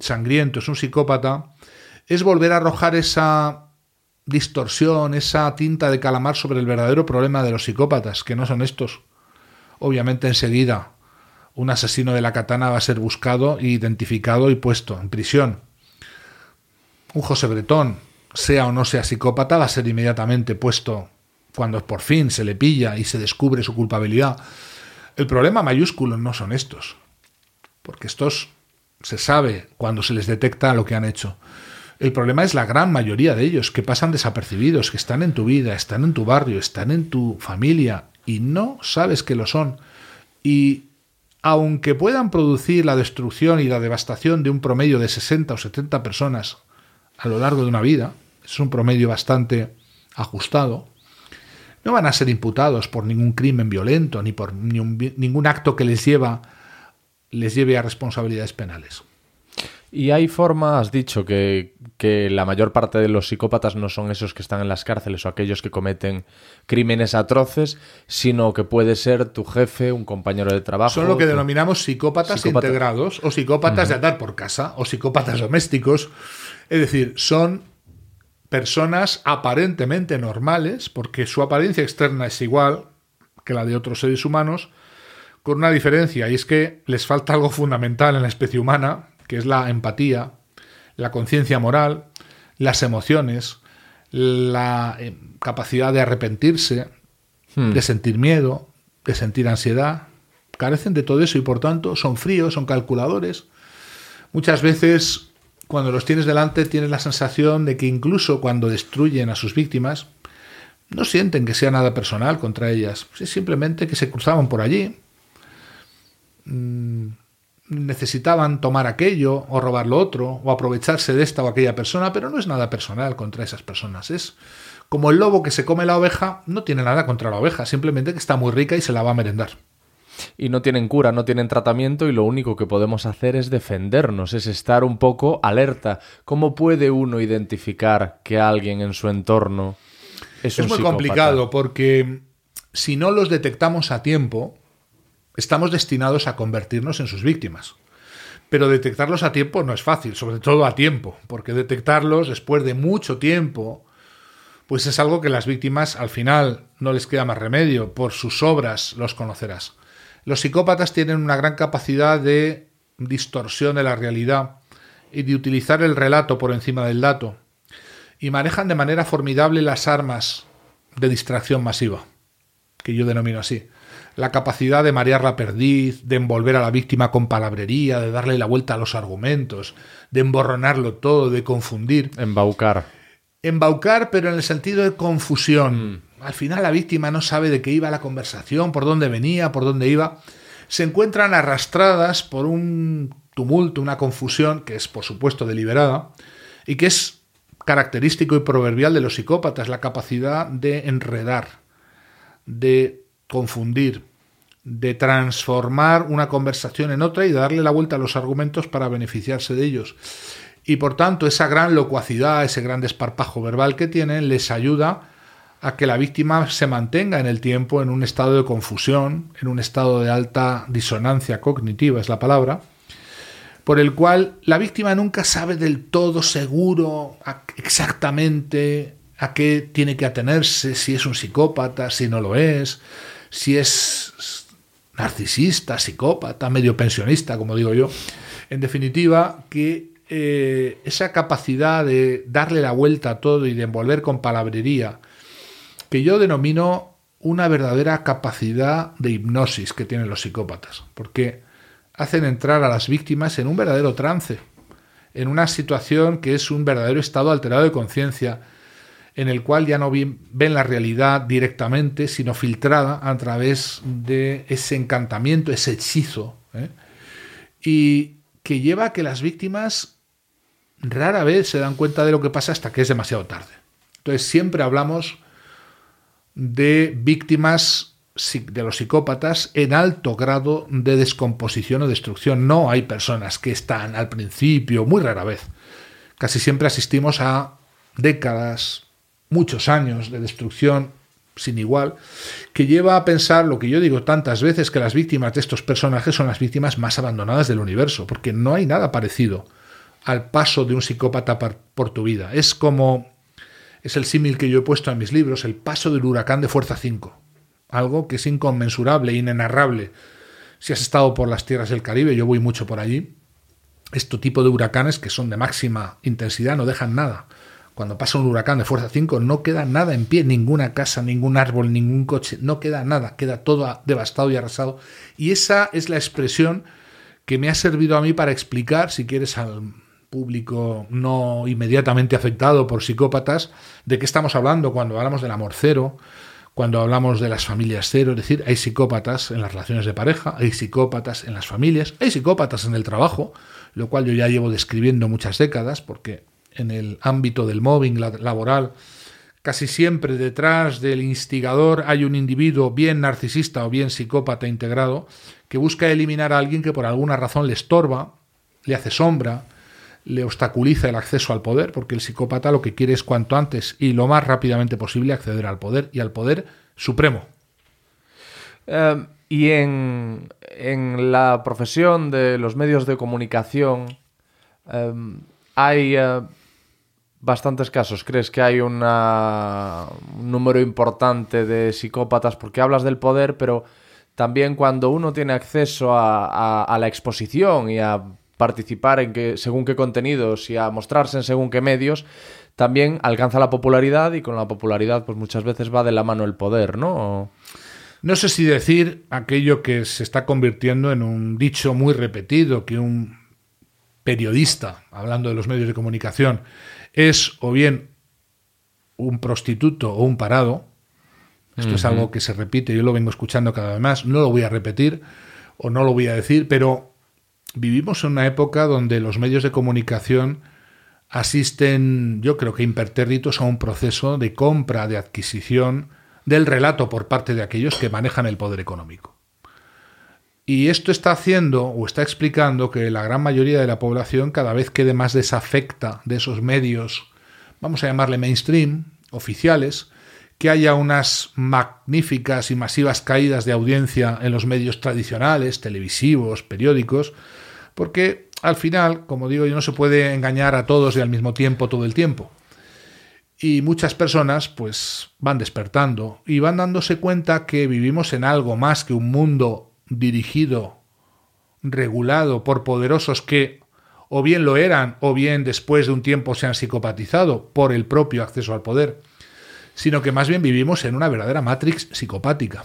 sangriento es un psicópata es volver a arrojar esa distorsión, esa tinta de calamar sobre el verdadero problema de los psicópatas, que no son estos. Obviamente enseguida un asesino de la katana va a ser buscado, identificado y puesto en prisión. Un José Bretón, sea o no sea psicópata, va a ser inmediatamente puesto cuando por fin se le pilla y se descubre su culpabilidad. El problema mayúsculo no son estos, porque estos se sabe cuando se les detecta lo que han hecho. El problema es la gran mayoría de ellos que pasan desapercibidos, que están en tu vida, están en tu barrio, están en tu familia y no sabes que lo son. Y aunque puedan producir la destrucción y la devastación de un promedio de 60 o 70 personas a lo largo de una vida, es un promedio bastante ajustado, no van a ser imputados por ningún crimen violento ni por ningún, acto que les, lleva, les lleve a responsabilidades penales. Y hay forma, has dicho, que, que, la mayor parte de los psicópatas no son esos que están en las cárceles o aquellos que cometen crímenes atroces, sino que puede ser tu jefe, un compañero de trabajo. Son lo que denominamos psicópatas integrados o psicópatas de andar por casa o psicópatas domésticos. Es decir, son personas aparentemente normales, porque su apariencia externa es igual que la de otros seres humanos, con una diferencia, y es que les falta algo fundamental en la especie humana, que es la empatía, la conciencia moral, las emociones, la eh, capacidad de arrepentirse, hmm. de sentir miedo, de sentir ansiedad. Carecen de todo eso y por tanto son fríos, son calculadores. Muchas veces cuando los tienes delante tienes la sensación de que incluso cuando destruyen a sus víctimas, no sienten que sea nada personal contra ellas, es simplemente que se cruzaban por allí, mm, necesitaban tomar aquello o robar lo otro o aprovecharse de esta o aquella persona, pero no es nada personal contra esas personas, es Como el lobo que se come la oveja no tiene nada contra la oveja, simplemente que está muy rica y se la va a merendar. Y no tienen cura, no tienen tratamiento y lo único que podemos hacer es defendernos, es estar un poco alerta. ¿Cómo puede uno identificar que alguien en su entorno es, un Es muy psicópata? complicado porque si no los detectamos a tiempo, estamos destinados a convertirnos en sus víctimas. Pero detectarlos a tiempo no es fácil, sobre todo a tiempo, porque detectarlos después de mucho tiempo, pues es algo que las víctimas al final no les queda más remedio, por sus obras los conocerás. Los psicópatas tienen una gran capacidad de distorsión de la realidad y de utilizar el relato por encima del dato, y manejan de manera formidable las armas de distracción masiva, que yo denomino así la capacidad de marear la perdiz, de envolver a la víctima con palabrería, de darle la vuelta a los argumentos, de emborronarlo todo, de confundir. Embaucar. Embaucar, pero en el sentido de confusión. Al final la víctima no sabe de qué iba la conversación, por dónde venía, por dónde iba. Se encuentran arrastradas por un tumulto, una confusión, que es por supuesto deliberada, y que es característico y proverbial de los psicópatas, la capacidad de enredar, de confundir, de transformar una conversación en otra y darle la vuelta a los argumentos para beneficiarse de ellos. Y por tanto, esa gran locuacidad, ese gran desparpajo verbal que tienen, les ayuda a que la víctima se mantenga en el tiempo en un estado de confusión, en un estado de alta disonancia cognitiva, es la palabra, por el cual la víctima nunca sabe del todo seguro exactamente a qué tiene que atenerse, si es un psicópata, si no lo es, si es narcisista, psicópata, medio pensionista, como digo yo. En definitiva, que eh, esa capacidad de darle la vuelta a todo y de envolver con palabrería, que yo denomino una verdadera capacidad de hipnosis que tienen los psicópatas, porque hacen entrar a las víctimas en un verdadero trance, en una situación que es un verdadero estado alterado de conciencia, en el cual ya no ven la realidad directamente, sino filtrada a través de ese encantamiento, ese hechizo, ¿eh? y que lleva a que las víctimas rara vez se dan cuenta de lo que pasa hasta que es demasiado tarde. Entonces siempre hablamos de víctimas de los psicópatas en alto grado de descomposición o destrucción. No hay personas que están al principio, muy rara vez. Casi siempre asistimos a décadas, muchos años de destrucción sin igual, que lleva a pensar lo que yo digo tantas veces, que las víctimas de estos personajes son las víctimas más abandonadas del universo, porque no hay nada parecido al paso de un psicópata por tu vida. Es como, es el símil que yo he puesto en mis libros, el paso del huracán de fuerza 5, algo que es inconmensurable, inenarrable. Si has estado por las tierras del Caribe, yo voy mucho por allí, este tipo de huracanes que son de máxima intensidad no dejan nada. Cuando pasa un huracán de fuerza 5 no queda nada en pie, ninguna casa, ningún árbol, ningún coche, no queda nada, queda todo devastado y arrasado. Y esa es la expresión que me ha servido a mí para explicar, si quieres, al público no inmediatamente afectado por psicópatas, de qué estamos hablando cuando hablamos del amor cero, cuando hablamos de las familias cero, es decir, hay psicópatas en las relaciones de pareja, hay psicópatas en las familias, hay psicópatas en el trabajo, lo cual yo ya llevo describiendo muchas décadas, porque en el ámbito del mobbing la- laboral, casi siempre detrás del instigador hay un individuo bien narcisista o bien psicópata integrado que busca eliminar a alguien que por alguna razón le estorba, le hace sombra, le obstaculiza el acceso al poder, porque el psicópata lo que quiere es cuanto antes y lo más rápidamente posible acceder al poder y al poder supremo. Eh, y en, en la profesión de los medios de comunicación eh, hay eh, bastantes casos. ¿Crees que hay un número importante de psicópatas? Porque hablas del poder, pero también cuando uno tiene acceso a- a la exposición y a participar en que, según qué contenidos y a mostrarse en según qué medios, también alcanza la popularidad y con la popularidad pues muchas veces va de la mano el poder, ¿no? No sé si decir aquello que se está convirtiendo en un dicho muy repetido, que un periodista, hablando de los medios de comunicación, es o bien un prostituto o un parado. Esto es algo que se repite, yo lo vengo escuchando cada vez más, no lo voy a repetir o no lo voy a decir, pero vivimos en una época donde los medios de comunicación asisten, yo creo que impertérritos, a un proceso de compra, de adquisición del relato por parte de aquellos que manejan el poder económico. Y esto está haciendo o está explicando que la gran mayoría de la población cada vez quede más desafecta de esos medios, vamos a llamarle mainstream, oficiales, que haya unas magníficas y masivas caídas de audiencia en los medios tradicionales, televisivos, periódicos, porque al final, como digo, no se puede engañar a todos y al mismo tiempo todo el tiempo. Y muchas personas pues van despertando y van dándose cuenta que vivimos en algo más que un mundo dirigido, regulado por poderosos que o bien lo eran o bien después de un tiempo se han psicopatizado por el propio acceso al poder sino que más bien vivimos en una verdadera matrix psicopática,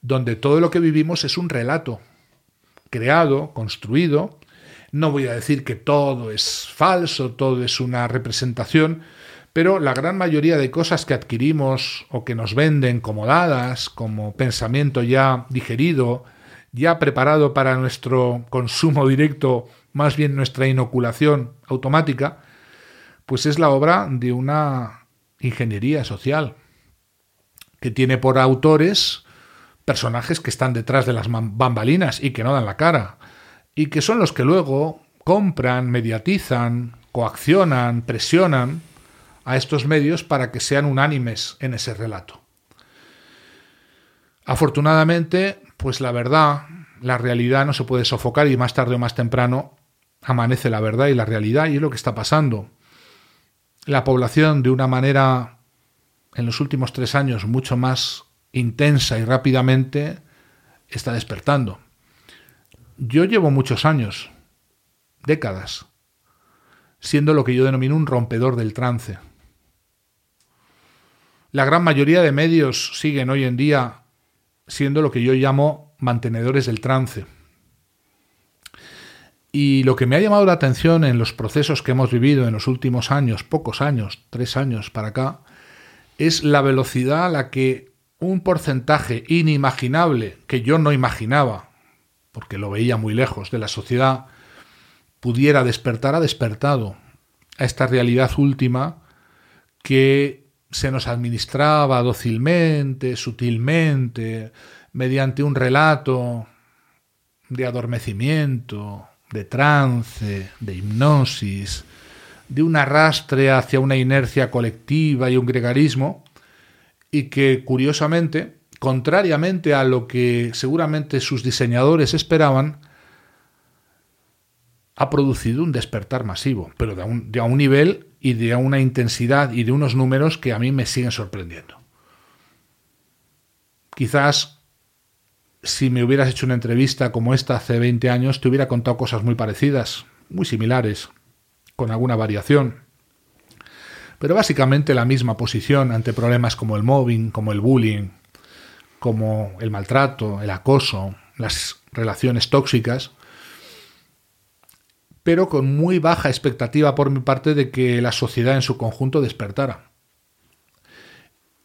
donde todo lo que vivimos es un relato creado, construido. No voy a decir que todo es falso, todo es una representación, pero la gran mayoría de cosas que adquirimos o que nos venden como dadas, como pensamiento ya digerido, ya preparado para nuestro consumo directo, más bien nuestra inoculación automática, pues es la obra de una ingeniería social, que tiene por autores personajes que están detrás de las bambalinas y que no dan la cara, y que son los que luego compran, mediatizan, coaccionan, presionan a estos medios para que sean unánimes en ese relato. Afortunadamente, pues la verdad, la realidad no se puede sofocar y más tarde o más temprano amanece la verdad y la realidad y es lo que está pasando la población de una manera en los últimos tres años mucho más intensa y rápidamente está despertando. Yo llevo muchos años, décadas, siendo lo que yo denomino un rompedor del trance. La gran mayoría de medios siguen hoy en día siendo lo que yo llamo mantenedores del trance. Y lo que me ha llamado la atención en los procesos que hemos vivido en los últimos años, pocos años, tres años para acá, es la velocidad a la que un porcentaje inimaginable que yo no imaginaba, porque lo veía muy lejos de la sociedad, pudiera despertar, ha despertado a esta realidad última que se nos administraba dócilmente, sutilmente, mediante un relato de adormecimiento, de trance, de hipnosis, de un arrastre hacia una inercia colectiva y un gregarismo, y que curiosamente, contrariamente a lo que seguramente sus diseñadores esperaban, ha producido un despertar masivo, pero de un, de un nivel y de una intensidad y de unos números que a mí me siguen sorprendiendo. Quizás si me hubieras hecho una entrevista como esta hace 20 años, te hubiera contado cosas muy parecidas, muy similares, con alguna variación. Pero básicamente la misma posición ante problemas como el mobbing, como el bullying, como el maltrato, el acoso, las relaciones tóxicas, pero con muy baja expectativa por mi parte de que la sociedad en su conjunto despertara.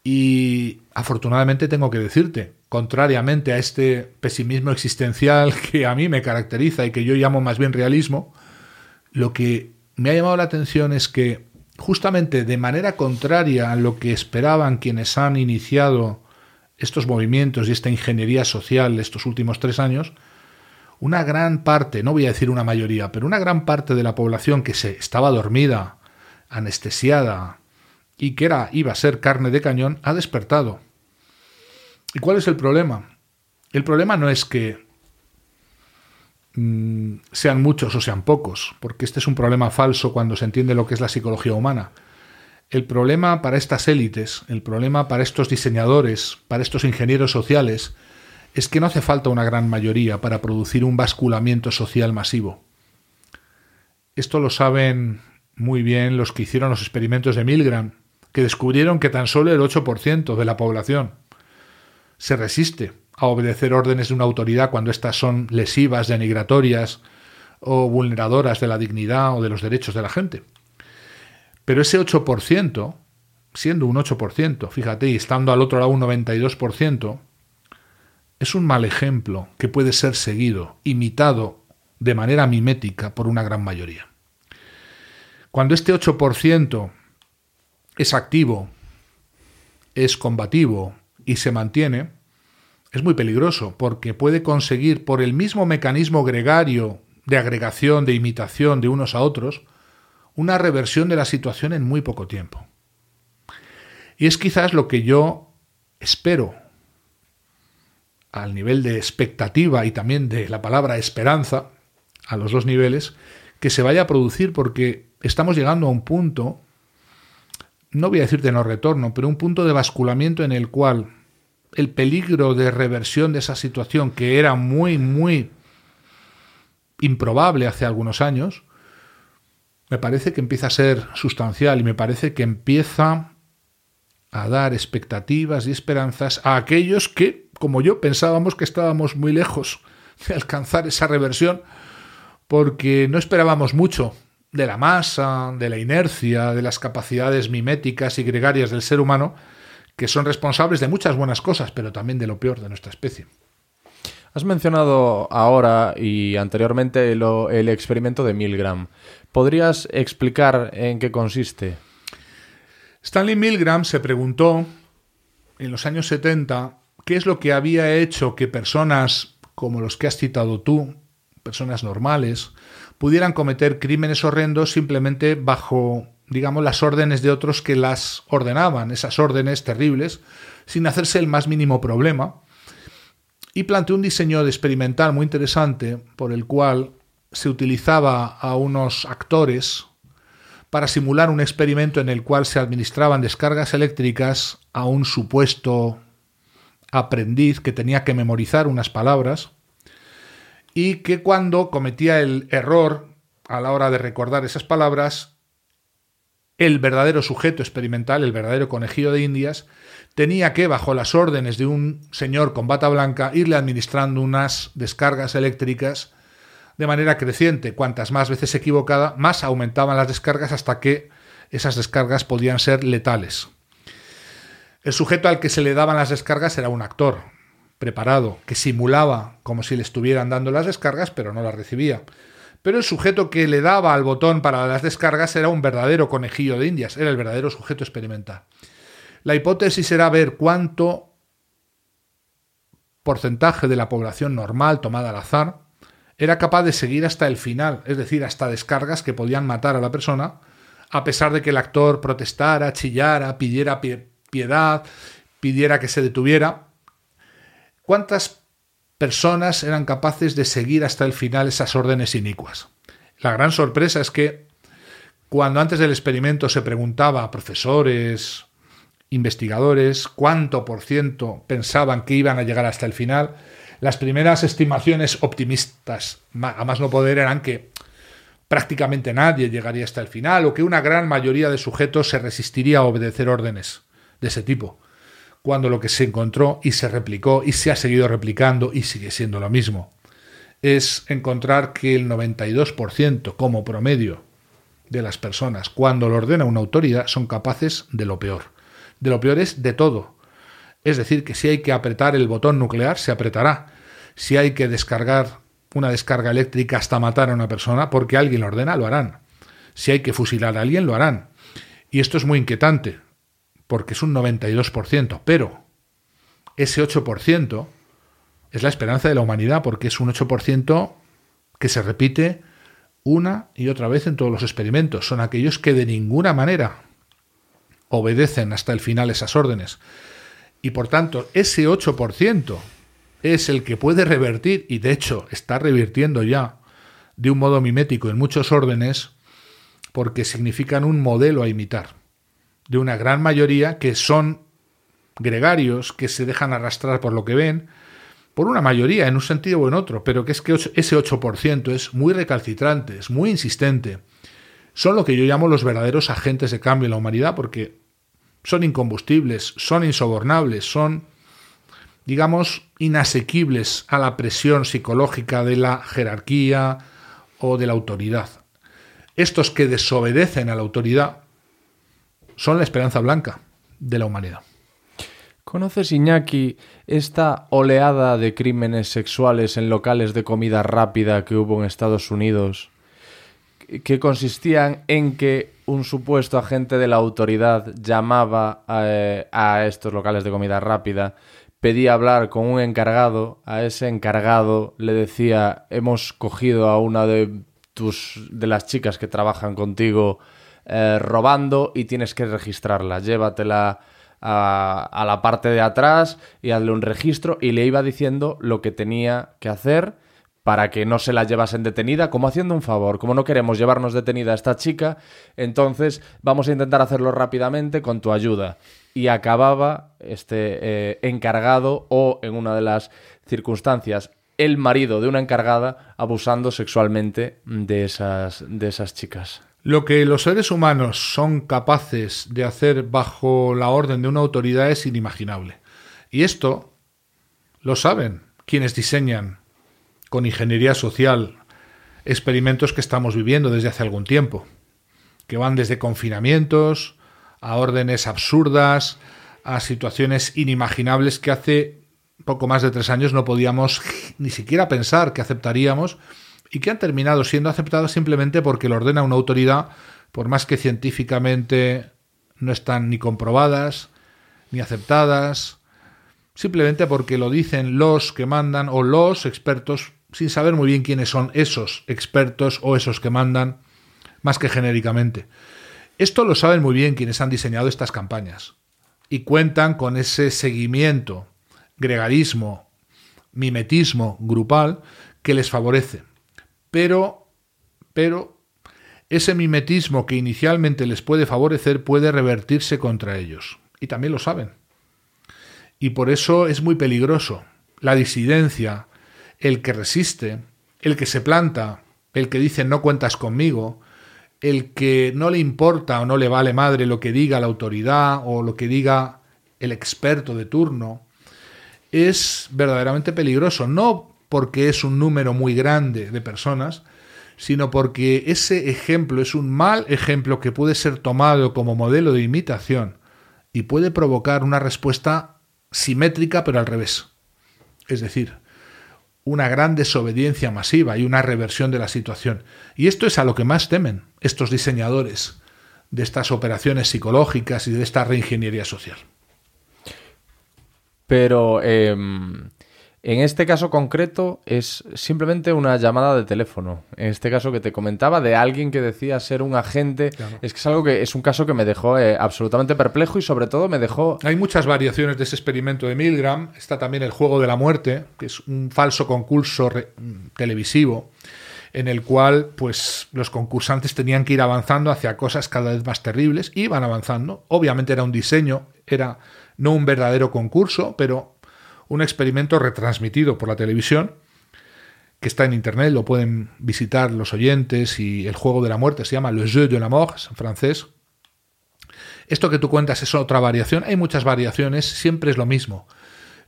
Y afortunadamente tengo que decirte, contrariamente a este pesimismo existencial que a mí me caracteriza y que yo llamo más bien realismo, lo que me ha llamado la atención es que justamente de manera contraria a lo que esperaban quienes han iniciado estos movimientos y esta ingeniería social estos últimos tres años, una gran parte, no voy a decir una mayoría, pero una gran parte de la población que se estaba dormida, anestesiada, y que era, iba a ser carne de cañón, ha despertado. ¿Y cuál es el problema? El problema no es que mm, sean muchos o sean pocos, porque este es un problema falso cuando se entiende lo que es la psicología humana. El problema para estas élites, el problema para estos diseñadores, para estos ingenieros sociales, es que no hace falta una gran mayoría para producir un basculamiento social masivo. Esto lo saben muy bien los que hicieron los experimentos de Milgram, que descubrieron que tan solo el 8% de la población se resiste a obedecer órdenes de una autoridad cuando éstas son lesivas, denigratorias o vulneradoras de la dignidad o de los derechos de la gente. Pero ese 8%, siendo un 8%, fíjate, y estando al otro lado un 92%, es un mal ejemplo que puede ser seguido, imitado de manera mimética por una gran mayoría. Cuando este 8% es activo, es combativo y se mantiene, es muy peligroso porque puede conseguir por el mismo mecanismo gregario de agregación, de imitación de unos a otros, una reversión de la situación en muy poco tiempo. Y es quizás lo que yo espero al nivel de expectativa y también de la palabra esperanza, a los dos niveles, que se vaya a producir porque estamos llegando a un punto, no voy a decir de no retorno, pero un punto de basculamiento en el cual el peligro de reversión de esa situación que era muy, muy improbable hace algunos años, me parece que empieza a ser sustancial y me parece que empieza a dar expectativas y esperanzas a aquellos que, como yo, pensábamos que estábamos muy lejos de alcanzar esa reversión porque no esperábamos mucho de la masa, de la inercia, de las capacidades miméticas y gregarias del ser humano, que son responsables de muchas buenas cosas, pero también de lo peor de nuestra especie. Has mencionado ahora y anteriormente el experimento de Milgram. ¿Podrías explicar en qué consiste? Stanley Milgram se preguntó en los años 70 qué es lo que había hecho que personas como los que has citado tú, personas normales, pudieran cometer crímenes horrendos simplemente bajo, digamos, las órdenes de otros que las ordenaban, esas órdenes terribles, sin hacerse el más mínimo problema y planteó un diseño experimental muy interesante por el cual se utilizaba a unos actores para simular un experimento en el cual se administraban descargas eléctricas a un supuesto aprendiz que tenía que memorizar unas palabras y que cuando cometía el error a la hora de recordar esas palabras, el verdadero sujeto experimental, el verdadero conejillo de Indias, tenía que, bajo las órdenes de un señor con bata blanca, irle administrando unas descargas eléctricas de manera creciente. Cuantas más veces equivocada, más aumentaban las descargas hasta que esas descargas podían ser letales. El sujeto al que se le daban las descargas era un actor preparado, que simulaba como si le estuvieran dando las descargas, pero no las recibía. Pero el sujeto que le daba al botón para las descargas era un verdadero conejillo de indias, era el verdadero sujeto experimental. La hipótesis era ver cuánto porcentaje de la población normal tomada al azar era capaz de seguir hasta el final, es decir, hasta descargas que podían matar a la persona, a pesar de que el actor protestara, chillara, pidiera piedad, pidiera que se detuviera. ¿Cuántas personas eran capaces de seguir hasta el final esas órdenes inicuas? La gran sorpresa es que cuando antes del experimento se preguntaba a profesores, investigadores cuánto por ciento pensaban que iban a llegar hasta el final, las primeras estimaciones optimistas, a más no poder, eran que prácticamente nadie llegaría hasta el final o que una gran mayoría de sujetos se resistiría a obedecer órdenes de ese tipo, cuando lo que se encontró y se replicó y se ha seguido replicando y sigue siendo lo mismo, es encontrar que el 92% como promedio de las personas, cuando lo ordena una autoridad, son capaces de lo peor de lo peor es de todo. Es decir, que si hay que apretar el botón nuclear, se apretará. Si hay que descargar una descarga eléctrica hasta matar a una persona, porque alguien lo ordena, lo harán. Si hay que fusilar a alguien, lo harán. Y esto es muy inquietante, porque es un 92%, pero ese 8% es la esperanza de la humanidad, porque es un 8% que se repite una y otra vez en todos los experimentos. Son aquellos que de ninguna manera obedecen hasta el final esas órdenes. Y por tanto, ese 8% es el que puede revertir, y de hecho está revirtiendo ya de un modo mimético en muchos órdenes, porque significan un modelo a imitar, de una gran mayoría que son gregarios, que se dejan arrastrar por lo que ven, por una mayoría en un sentido o en otro, pero que es que ese 8% es muy recalcitrante, es muy insistente, son lo que yo llamo los verdaderos agentes de cambio en la humanidad porque son incombustibles, son insobornables, son, digamos, inasequibles a la presión psicológica de la jerarquía o de la autoridad. Estos que desobedecen a la autoridad son la esperanza blanca de la humanidad. ¿Conoces, Iñaki, esta oleada de crímenes sexuales en locales de comida rápida que hubo en Estados Unidos que consistían en que un supuesto agente de la autoridad llamaba a, a estos locales de comida rápida, pedía hablar con un encargado, a ese encargado le decía, hemos cogido a una de tus de las chicas que trabajan contigo eh, robando y tienes que registrarla, llévatela a, la parte de atrás y hazle un registro y le iba diciendo lo que tenía que hacer para que no se la llevasen detenida, como haciendo un favor. Como no queremos llevarnos detenida a esta chica, entonces vamos a intentar hacerlo rápidamente con tu ayuda. Y acababa este eh, encargado o, en una de las circunstancias, el marido de una encargada abusando sexualmente de esas, de esas chicas. Lo que los seres humanos son capaces de hacer bajo la orden de una autoridad es inimaginable. Y esto lo saben quienes diseñan con ingeniería social experimentos que estamos viviendo desde hace algún tiempo, que van desde confinamientos a órdenes absurdas, a situaciones inimaginables que hace poco más de tres años no podíamos ni siquiera pensar que aceptaríamos y que han terminado siendo aceptadas simplemente porque lo ordena una autoridad, por más que científicamente no están ni comprobadas, ni aceptadas, simplemente porque lo dicen los que mandan o los expertos sin saber muy bien quiénes son esos expertos o esos que mandan, más que genéricamente. Esto lo saben muy bien quienes han diseñado estas campañas y cuentan con ese seguimiento, gregarismo, mimetismo grupal que les favorece. Pero, pero, ese mimetismo que inicialmente les puede favorecer puede revertirse contra ellos. Y también lo saben. Y por eso es muy peligroso. La disidencia, el que resiste, el que se planta, el que dice no cuentas conmigo, el que no le importa o no le vale madre lo que diga la autoridad o lo que diga el experto de turno, es verdaderamente peligroso, no porque es un número muy grande de personas, sino porque ese ejemplo es un mal ejemplo que puede ser tomado como modelo de imitación y puede provocar una respuesta simétrica pero al revés. Es decir, una gran desobediencia masiva y una reversión de la situación. Y esto es a lo que más temen estos diseñadores de estas operaciones psicológicas y de esta reingeniería social. Pero eh, en este caso concreto es simplemente una llamada de teléfono. En este caso que te comentaba de alguien que decía ser un agente, claro. es que es algo que es un caso que me dejó eh, absolutamente perplejo y sobre todo me dejó... Hay muchas variaciones de ese experimento de Milgram. Está también el juego de la muerte, que es un falso concurso televisivo en el cual pues los concursantes tenían que ir avanzando hacia cosas cada vez más terribles, iban avanzando. Obviamente era un diseño, era no un verdadero concurso, pero un experimento retransmitido por la televisión, que está en internet, lo pueden visitar los oyentes, y el juego de la muerte se llama Le Jeu de la Mort, en francés. Esto que tú cuentas es otra variación, hay muchas variaciones, siempre es lo mismo.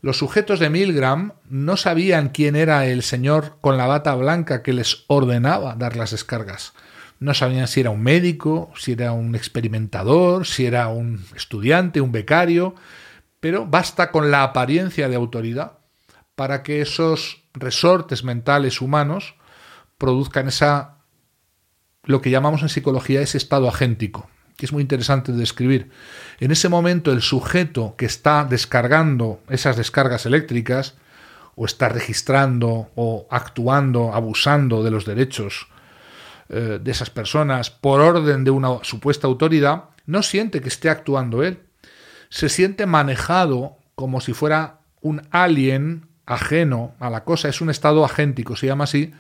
Los sujetos de Milgram no sabían quién era el señor con la bata blanca que les ordenaba dar las descargas. No sabían si era un médico, si era un experimentador, si era un estudiante, un becario, pero basta con la apariencia de autoridad para que esos resortes mentales humanos produzcan esa lo que llamamos en psicología ese estado agéntico, que es muy interesante de describir. En ese momento el sujeto que está descargando esas descargas eléctricas o está registrando o actuando, abusando de los derechos eh, de esas personas por orden de una supuesta autoridad, no siente que esté actuando él, se siente manejado como si fuera un alien ajeno a la cosa, es un estado agéntico, se llama así,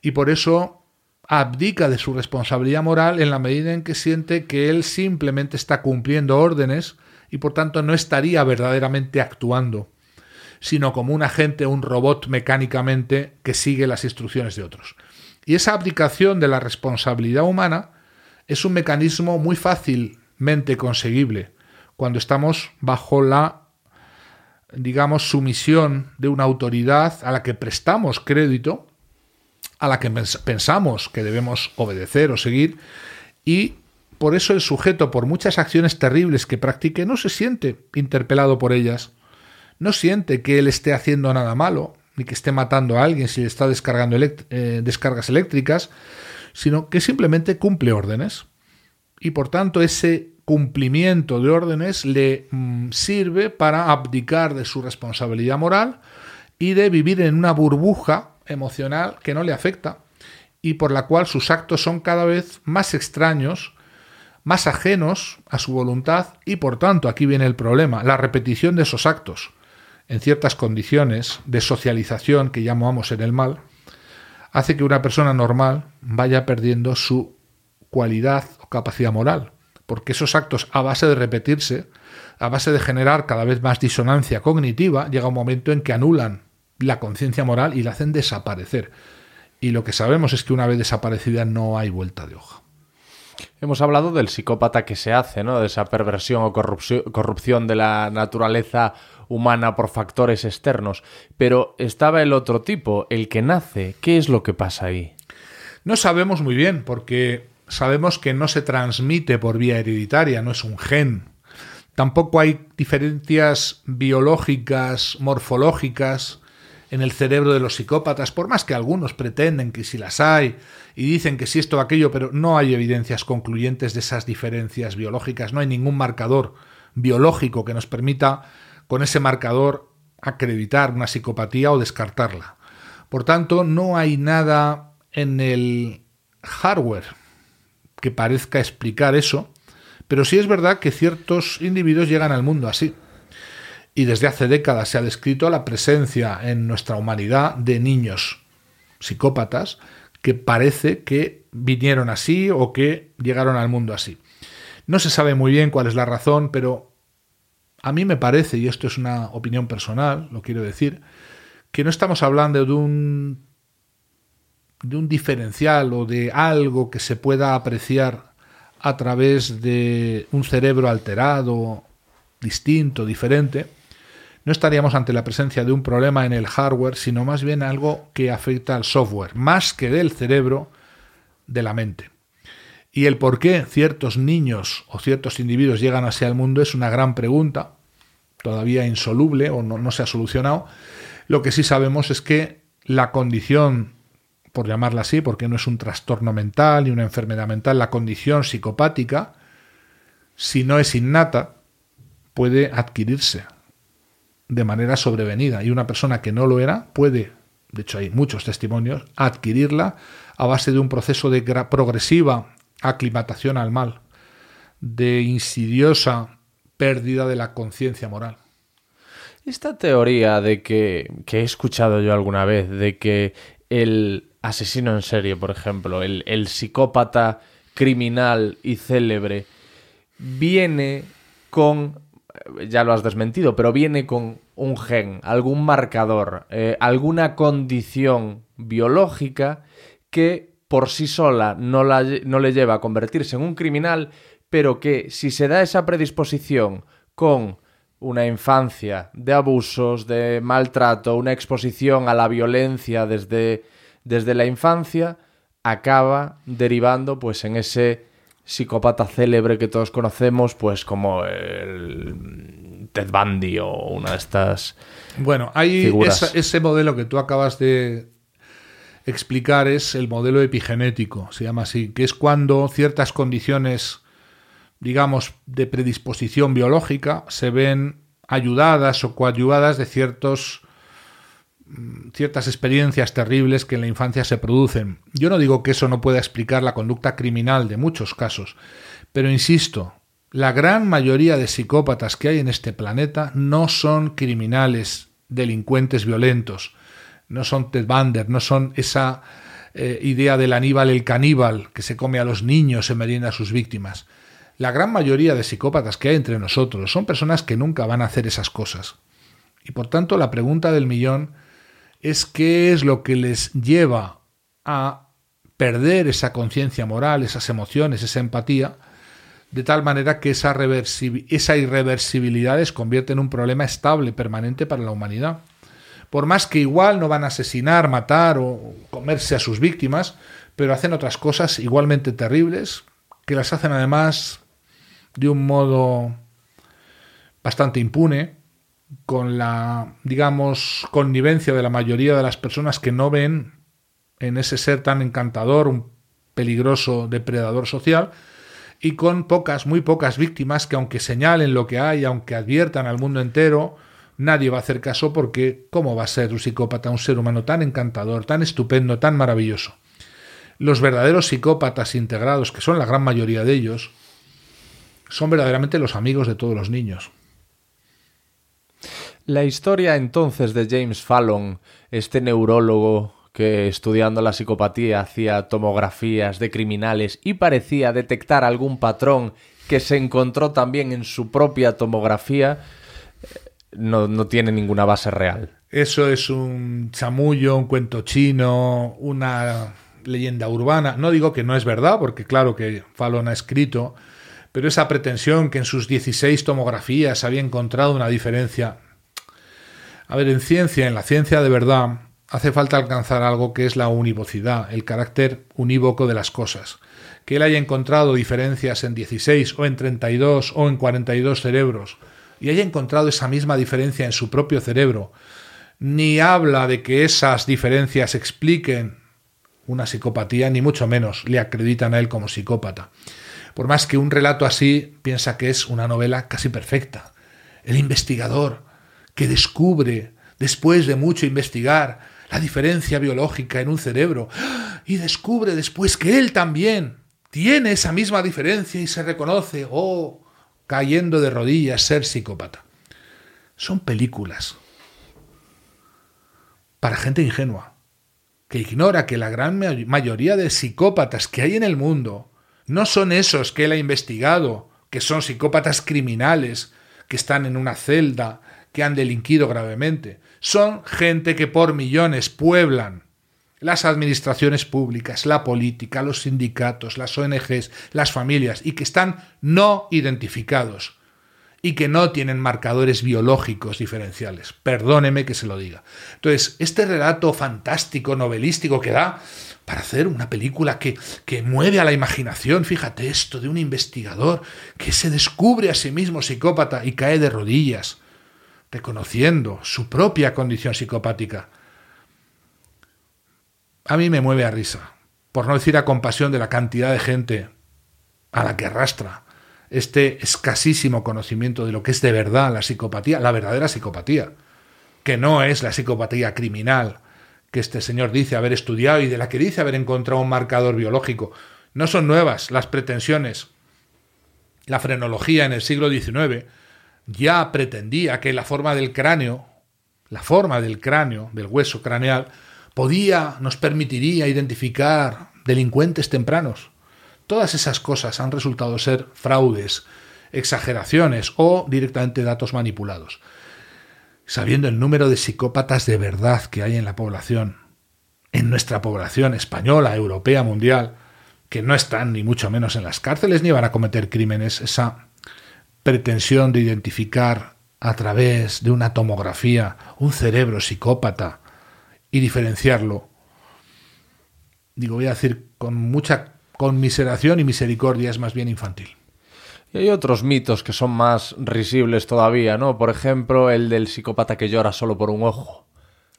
y por eso abdica de su responsabilidad moral en la medida en que siente que él simplemente está cumpliendo órdenes y por tanto no estaría verdaderamente actuando, sino como un agente, un robot mecánicamente que sigue las instrucciones de otros. Y esa abdicación de la responsabilidad humana es un mecanismo muy fácilmente conseguible cuando estamos bajo la, digamos, sumisión de una autoridad a la que prestamos crédito, a la que pensamos que debemos obedecer o seguir, y por eso el sujeto, por muchas acciones terribles que practique, no se siente interpelado por ellas, no siente que él esté haciendo nada malo, ni que esté matando a alguien si le está descargando eh, descargas eléctricas, sino que simplemente cumple órdenes. Y por tanto ese cumplimiento de órdenes le mm, sirve para abdicar de su responsabilidad moral y de vivir en una burbuja emocional que no le afecta y por la cual sus actos son cada vez más extraños, más ajenos a su voluntad y por tanto aquí viene el problema, la repetición de esos actos. En ciertas condiciones de socialización que llamamos en el mal, hace que una persona normal vaya perdiendo su cualidad o capacidad moral, porque esos actos a base de repetirse, a base de generar cada vez más disonancia cognitiva, llega un momento en que anulan la conciencia moral y la hacen desaparecer. Y lo que sabemos es que una vez desaparecida no hay vuelta de hoja. Hemos hablado del psicópata que se hace, ¿no? De esa perversión o corrupción de la naturaleza humana por factores externos. Pero estaba el otro tipo, el que nace. ¿Qué es lo que pasa ahí? No sabemos muy bien, porque sabemos que no se transmite por vía hereditaria, no es un gen. Tampoco hay diferencias biológicas, morfológicas en el cerebro de los psicópatas, por más que algunos pretenden que si las hay y dicen que si esto o aquello, pero no hay evidencias concluyentes de esas diferencias biológicas, no hay ningún marcador biológico que nos permita con ese marcador acreditar una psicopatía o descartarla. Por tanto, no hay nada en el hardware que parezca explicar eso, pero sí es verdad que ciertos individuos llegan al mundo así y desde hace décadas se ha descrito la presencia en nuestra humanidad de niños psicópatas que parece que vinieron así o que llegaron al mundo así. No se sabe muy bien cuál es la razón, pero a mí me parece, y esto es una opinión personal, lo quiero decir, que no estamos hablando de un de un diferencial o de algo que se pueda apreciar a través de un cerebro alterado, distinto, diferente, no estaríamos ante la presencia de un problema en el hardware, sino más bien algo que afecta al software, más que del cerebro, de la mente. Y el por qué ciertos niños o ciertos individuos llegan hacia el mundo es una gran pregunta, todavía insoluble o no, no se ha solucionado. Lo que sí sabemos es que la condición, por llamarla así, porque no es un trastorno mental ni una enfermedad mental, la condición psicopática, si no es innata, puede adquirirse de manera sobrevenida y una persona que no lo era puede, de hecho hay muchos testimonios, adquirirla a base de un proceso de progresiva aclimatación al mal, de insidiosa pérdida de la conciencia moral. Esta teoría de que, que he escuchado yo alguna vez, de que el asesino en serie, por ejemplo, el, el psicópata criminal y célebre, viene con ya lo has desmentido, pero viene con un gen, algún marcador, eh, alguna condición biológica que por sí sola no, no le lleva a convertirse en un criminal, pero que si se da esa predisposición con una infancia de abusos, de maltrato, una exposición a la violencia desde, desde la infancia, acaba derivando pues en ese psicópata célebre que todos conocemos, pues como el Ted Bundy o una de estas. Bueno, hay ese modelo que tú acabas de explicar es el modelo epigenético, se llama así, que es cuando ciertas condiciones, digamos, de predisposición biológica se ven ayudadas o coadyuvadas de ciertos ciertas experiencias terribles que en la infancia se producen. Yo no digo que eso no pueda explicar la conducta criminal de muchos casos, pero insisto, la gran mayoría de psicópatas que hay en este planeta no son criminales, delincuentes violentos, no son Ted Bander, no son esa eh, idea del Aníbal el caníbal que se come a los niños y merienda a sus víctimas. La gran mayoría de psicópatas que hay entre nosotros son personas que nunca van a hacer esas cosas. Y por tanto la pregunta del millón es qué es lo que les lleva a perder esa conciencia moral, esas emociones, esa empatía, de tal manera que esa, esa irreversibilidad les convierte en un problema estable, permanente para la humanidad. Por más que igual no van a asesinar, matar o comerse a sus víctimas, pero hacen otras cosas igualmente terribles, que las hacen además de un modo bastante impune, con la, digamos, connivencia de la mayoría de las personas que no ven en ese ser tan encantador un peligroso depredador social y con pocas, muy pocas víctimas que aunque señalen lo que hay, aunque adviertan al mundo entero, nadie va a hacer caso porque ¿cómo va a ser un psicópata un ser humano tan encantador, tan estupendo, tan maravilloso? Los verdaderos psicópatas integrados, que son la gran mayoría de ellos, son verdaderamente los amigos de todos los niños. La historia entonces de James Fallon, este neurólogo que estudiando la psicopatía hacía tomografías de criminales y parecía detectar algún patrón que se encontró también en su propia tomografía, no, no tiene ninguna base real. Eso es un chamullo, un cuento chino, una leyenda urbana. No digo que no es verdad, porque claro que Fallon ha escrito, pero esa pretensión que en sus 16 tomografías había encontrado una diferencia. A ver, en ciencia, en la ciencia de verdad, hace falta alcanzar algo que es la univocidad, el carácter unívoco de las cosas. Que él haya encontrado diferencias en 16 o en 32 o en 42 cerebros y haya encontrado esa misma diferencia en su propio cerebro, ni habla de que esas diferencias expliquen una psicopatía, ni mucho menos le acreditan a él como psicópata. Por más que un relato así piensa que es una novela casi perfecta. El investigador que descubre, después de mucho investigar, la diferencia biológica en un cerebro y descubre después que él también tiene esa misma diferencia y se reconoce, oh, cayendo de rodillas ser psicópata. Son películas para gente ingenua, que ignora que la gran mayoría de psicópatas que hay en el mundo no son esos que él ha investigado, que son psicópatas criminales, que están en una celda, que han delinquido gravemente. Son gente que por millones pueblan las administraciones públicas, la política, los sindicatos, las ONGs, las familias, y que están no identificados y que no tienen marcadores biológicos diferenciales. Perdóneme que se lo diga. Entonces, este relato fantástico, novelístico que da para hacer una película que, que mueve a la imaginación, fíjate esto, de un investigador que se descubre a sí mismo psicópata y cae de rodillas, reconociendo su propia condición psicopática a mí me mueve a risa, por no decir a compasión de la cantidad de gente a la que arrastra este escasísimo conocimiento de lo que es de verdad la psicopatía, la verdadera psicopatía, que no es la psicopatía criminal que este señor dice haber estudiado y de la que dice haber encontrado un marcador biológico. No son nuevas las pretensiones. La frenología en el siglo XIX ya pretendía que la forma del cráneo, la forma del cráneo, del hueso craneal, podía, nos permitiría identificar delincuentes tempranos. Todas esas cosas han resultado ser fraudes, exageraciones o directamente datos manipulados. Sabiendo el número de psicópatas de verdad que hay en la población, en nuestra población española, europea, mundial, que no están ni mucho menos en las cárceles ni van a cometer crímenes, esa pretensión de identificar a través de una tomografía un cerebro psicópata y diferenciarlo. Digo, voy a decir con mucha conmiseración y misericordia, es más bien infantil. Y hay otros mitos que son más risibles todavía, ¿no? Por ejemplo, el del psicópata que llora solo por un ojo.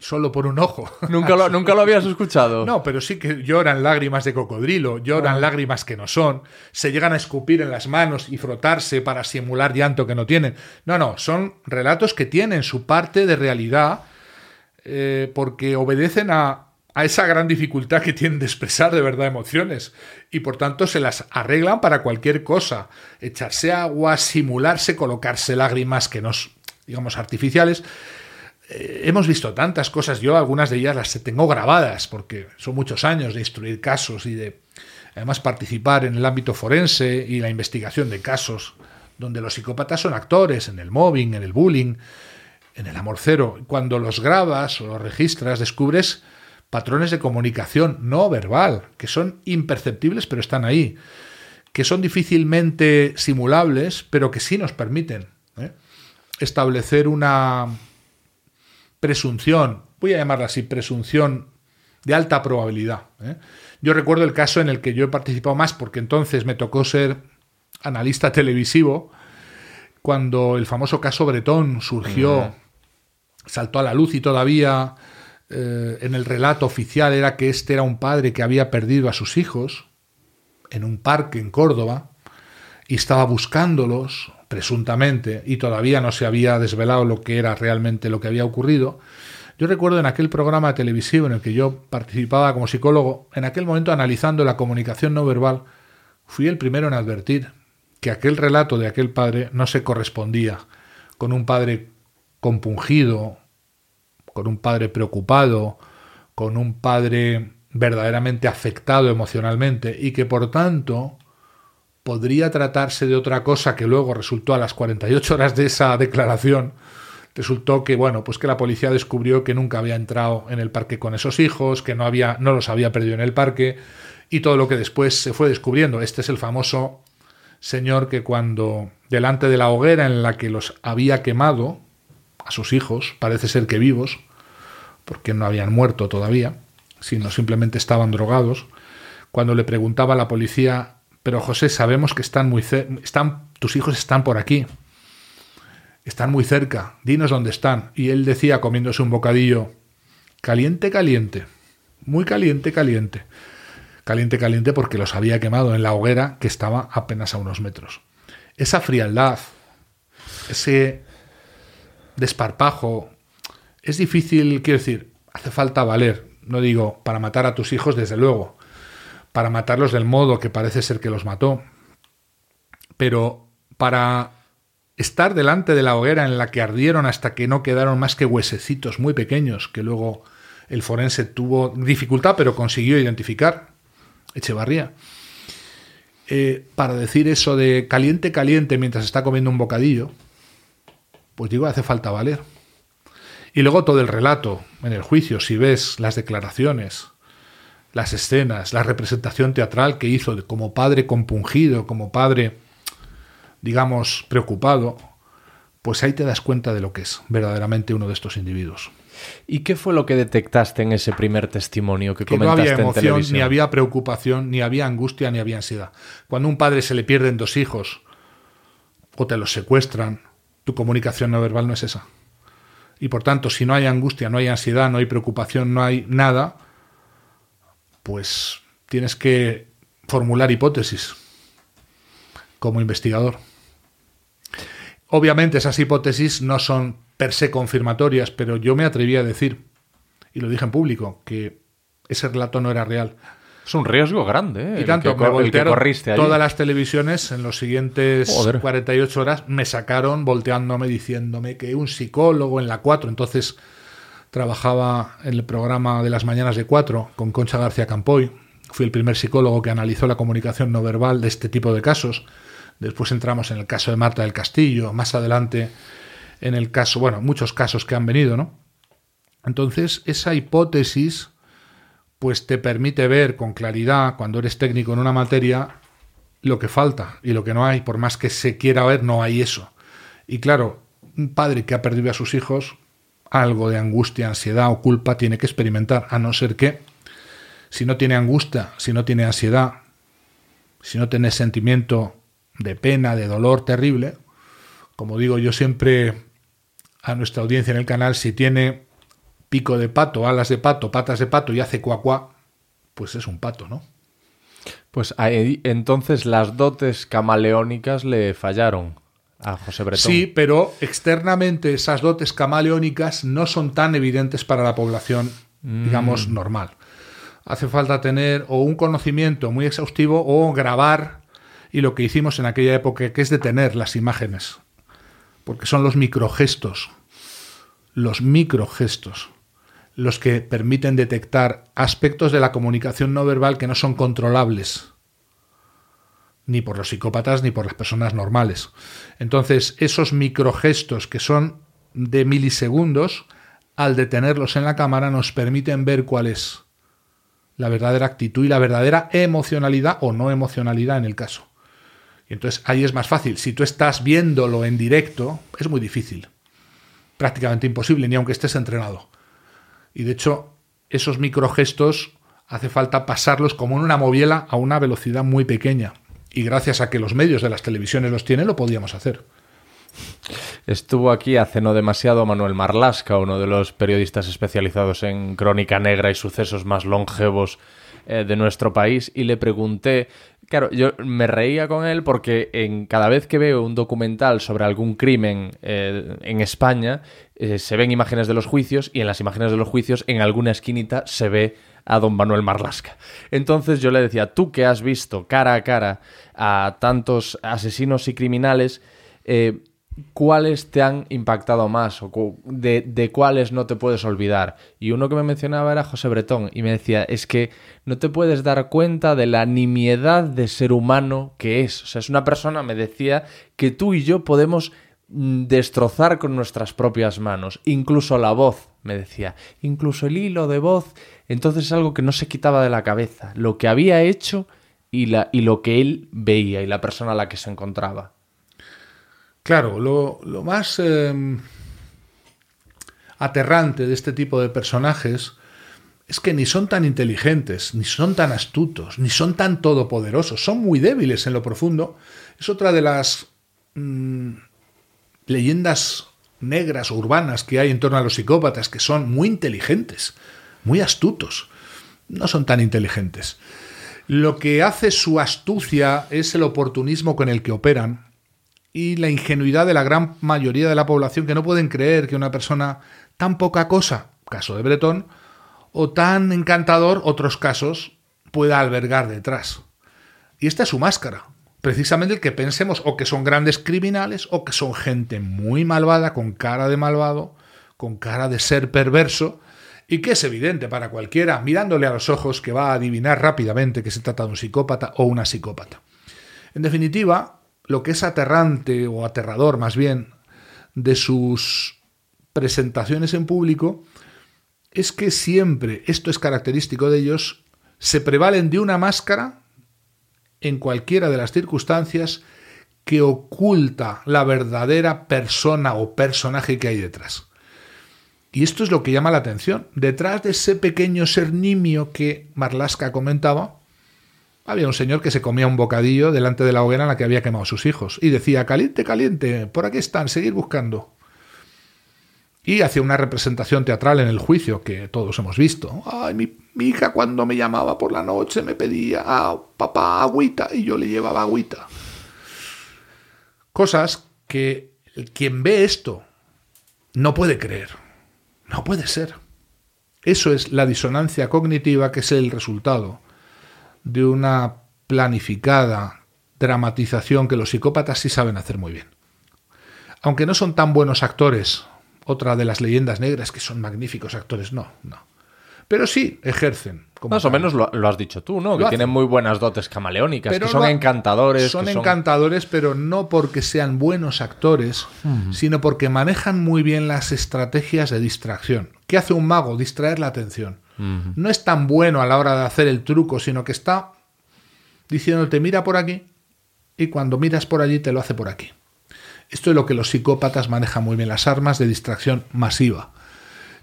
Solo por un ojo. ¿Nunca lo, ¿Nunca lo habías escuchado? No, pero sí que lloran lágrimas de cocodrilo, lloran lágrimas que no son, se llegan a escupir en las manos y frotarse para simular llanto que no tienen. No, no, son relatos que tienen su parte de realidad eh, porque obedecen a, a esa gran dificultad que tienen de expresar de verdad emociones y por tanto se las arreglan para cualquier cosa. Echarse agua, simularse, colocarse lágrimas que no, digamos, artificiales. Eh, hemos visto tantas cosas, yo algunas de ellas las tengo grabadas porque son muchos años de instruir casos y de además participar en el ámbito forense y la investigación de casos donde los psicópatas son actores, en el mobbing, en el bullying, en el amor cero. Cuando los grabas o los registras, descubres patrones de comunicación no verbal, que son imperceptibles pero están ahí, que son difícilmente simulables, pero que sí nos permiten ¿eh? establecer una presunción, voy a llamarla así, presunción de alta probabilidad. ¿eh? Yo recuerdo el caso en el que yo he participado más porque entonces me tocó ser analista televisivo, cuando el famoso caso Bretón surgió saltó a la luz y todavía eh, en el relato oficial era que este era un padre que había perdido a sus hijos en un parque en Córdoba y estaba buscándolos, presuntamente, y todavía no se había desvelado lo que era realmente lo que había ocurrido. Yo recuerdo en aquel programa televisivo en el que yo participaba como psicólogo, en aquel momento analizando la comunicación no verbal, fui el primero en advertir que aquel relato de aquel padre no se correspondía con un padre compungido, con un padre preocupado, con un padre verdaderamente afectado emocionalmente y que por tanto podría tratarse de otra cosa que luego resultó a las 48 horas de esa declaración resultó que bueno, pues que la policía descubrió que nunca había entrado en el parque con esos hijos, que no había no los había perdido en el parque y todo lo que después se fue descubriendo. Este es el famoso señor que cuando delante de la hoguera en la que los había quemado a sus hijos, parece ser que vivos, porque no habían muerto todavía, sino simplemente estaban drogados, cuando le preguntaba a la policía, pero José, sabemos que están muy están tus hijos están por aquí. Están muy cerca, dinos dónde están. Y él decía comiéndose un bocadillo, caliente, caliente, muy caliente, caliente. Caliente, caliente porque los había quemado en la hoguera que estaba apenas a unos metros. Esa frialdad, ese desparpajo, es difícil, quiero decir, hace falta valer. No digo para matar a tus hijos, desde luego, para matarlos del modo que parece ser que los mató, pero para estar delante de la hoguera en la que ardieron hasta que no quedaron más que huesecitos muy pequeños que luego el forense tuvo dificultad pero consiguió identificar, Echevarría. Eh, para decir eso de caliente, caliente mientras está comiendo un bocadillo, pues digo, hace falta valer. Y luego todo el relato en el juicio, si ves las declaraciones, las escenas, la representación teatral que hizo como padre compungido, como padre digamos, preocupado, pues ahí te das cuenta de lo que es verdaderamente uno de estos individuos. ¿Y qué fue lo que detectaste en ese primer testimonio que, que comentaste no había emoción, en televisión? ni había preocupación, ni había angustia, ni había ansiedad. Cuando a un padre se le pierden dos hijos o te los secuestran, tu comunicación no verbal no es esa. Y por tanto, si no hay angustia, no hay ansiedad, no hay preocupación, no hay nada, pues tienes que formular hipótesis como investigador. Obviamente esas hipótesis no son per se confirmatorias, pero yo me atreví a decir, y lo dije en público, que ese relato no era real. Es un riesgo grande, ¿eh? Y tanto, que, me voltearon todas las televisiones en los siguientes Joder. 48 horas, me sacaron volteándome, diciéndome que un psicólogo en la 4, entonces trabajaba en el programa de las mañanas de 4 con Concha García Campoy, fui el primer psicólogo que analizó la comunicación no verbal de este tipo de casos, Después entramos en el caso de Marta del Castillo, más adelante en el caso, bueno, muchos casos que han venido, ¿no? Entonces, esa hipótesis pues te permite ver con claridad cuando eres técnico en una materia lo que falta y lo que no hay, por más que se quiera ver, no hay eso. Y claro, un padre que ha perdido a sus hijos, algo de angustia, ansiedad o culpa tiene que experimentar, a no ser que si no tiene angustia, si no tiene ansiedad, si no tiene sentimiento de pena, de dolor terrible. Como digo yo siempre a nuestra audiencia en el canal, si tiene pico de pato, alas de pato, patas de pato y hace cuacuá, pues es un pato, ¿no? Pues entonces las dotes camaleónicas le fallaron a José Bretón. Sí, pero externamente esas dotes camaleónicas no son tan evidentes para la población, Mm. digamos, normal. Hace falta tener o un conocimiento muy exhaustivo o grabar y lo que hicimos en aquella época, que es detener las imágenes, porque son los microgestos, los microgestos, los que permiten detectar aspectos de la comunicación no verbal que no son controlables, ni por los psicópatas ni por las personas normales. Entonces, esos microgestos que son de milisegundos, al detenerlos en la cámara, nos permiten ver cuál es la verdadera actitud y la verdadera emocionalidad o no emocionalidad en el caso. Y entonces ahí es más fácil. Si tú estás viéndolo en directo, es muy difícil. Prácticamente imposible, ni aunque estés entrenado. Y de hecho, esos microgestos hace falta pasarlos como en una moviela a una velocidad muy pequeña. Y gracias a que los medios de las televisiones los tienen, lo podíamos hacer. Estuvo aquí hace no demasiado Manuel Marlasca, uno de los periodistas especializados en crónica negra y sucesos más longevos eh, de nuestro país, y le pregunté Claro, yo me reía con él porque en cada vez que veo un documental sobre algún crimen eh, en España, eh, se ven imágenes de los juicios y en las imágenes de los juicios, en alguna esquinita, se ve a don Manuel Marlasca. Entonces yo le decía, tú que has visto cara a cara a tantos asesinos y criminales, eh, ¿cuáles te han impactado más o de, de, cuáles no te puedes olvidar? Y uno que me mencionaba era José Bretón y me decía, es que no te puedes dar cuenta de la nimiedad de ser humano que es. O sea, es una persona, me decía, que tú y yo podemos mm, destrozar con nuestras propias manos, incluso la voz, me decía, incluso el hilo de voz, entonces es algo que no se quitaba de la cabeza, lo que había hecho y, la, y lo que él veía y la persona a la que se encontraba. Claro, lo, más em, aterrante de este tipo de personajes es que ni son tan inteligentes, ni son tan astutos, ni son tan todopoderosos, son muy débiles en lo profundo. Es otra de las mm, leyendas negras o urbanas que hay en torno a los psicópatas, que son muy inteligentes, muy astutos, no son tan inteligentes. Lo que hace su astucia es el oportunismo con el que operan y la ingenuidad de la gran mayoría de la población que no pueden creer que una persona tan poca cosa, caso de Bretón, o tan encantador, otros casos, pueda albergar detrás. Y esta es su máscara. Precisamente el que pensemos o que son grandes criminales o que son gente muy malvada, con cara de malvado, con cara de ser perverso, y que es evidente para cualquiera, mirándole a los ojos, que va a adivinar rápidamente que se trata de un psicópata o una psicópata. En definitiva, lo que es aterrante o aterrador más bien de sus presentaciones en público es que siempre, esto es característico de ellos, se prevalen de una máscara en cualquiera de las circunstancias que oculta la verdadera persona o personaje que hay detrás. Y esto es lo que llama la atención. Detrás de ese pequeño ser nimio que Marlaska comentaba, había un señor que se comía un bocadillo delante de la hoguera en la que había quemado sus hijos y decía, caliente, caliente, por aquí están, seguir buscando. Y hacía una representación teatral en el juicio que todos hemos visto. Ay, mi, hija cuando me llamaba por la noche me pedía, ah, papá, agüita, y yo le llevaba agüita. Cosas que quien ve esto no puede creer. No puede ser. Eso es la disonancia cognitiva que es el resultado de una planificada dramatización que los psicópatas sí saben hacer muy bien. Aunque no son tan buenos actores, otra de las leyendas negras que son magníficos actores, no, no. Pero sí ejercen. Más o menos lo, has dicho tú, ¿no? que tienen muy buenas dotes camaleónicas, que son encantadores. Son encantadores, pero no porque sean buenos actores, sino porque manejan muy bien las estrategias de distracción. ¿Qué hace un mago? Distraer la atención no es tan bueno a la hora de hacer el truco, sino que está diciéndote mira por aquí y cuando miras por allí te lo hace por aquí. Esto es lo que los psicópatas manejan muy bien, las armas de distracción masiva.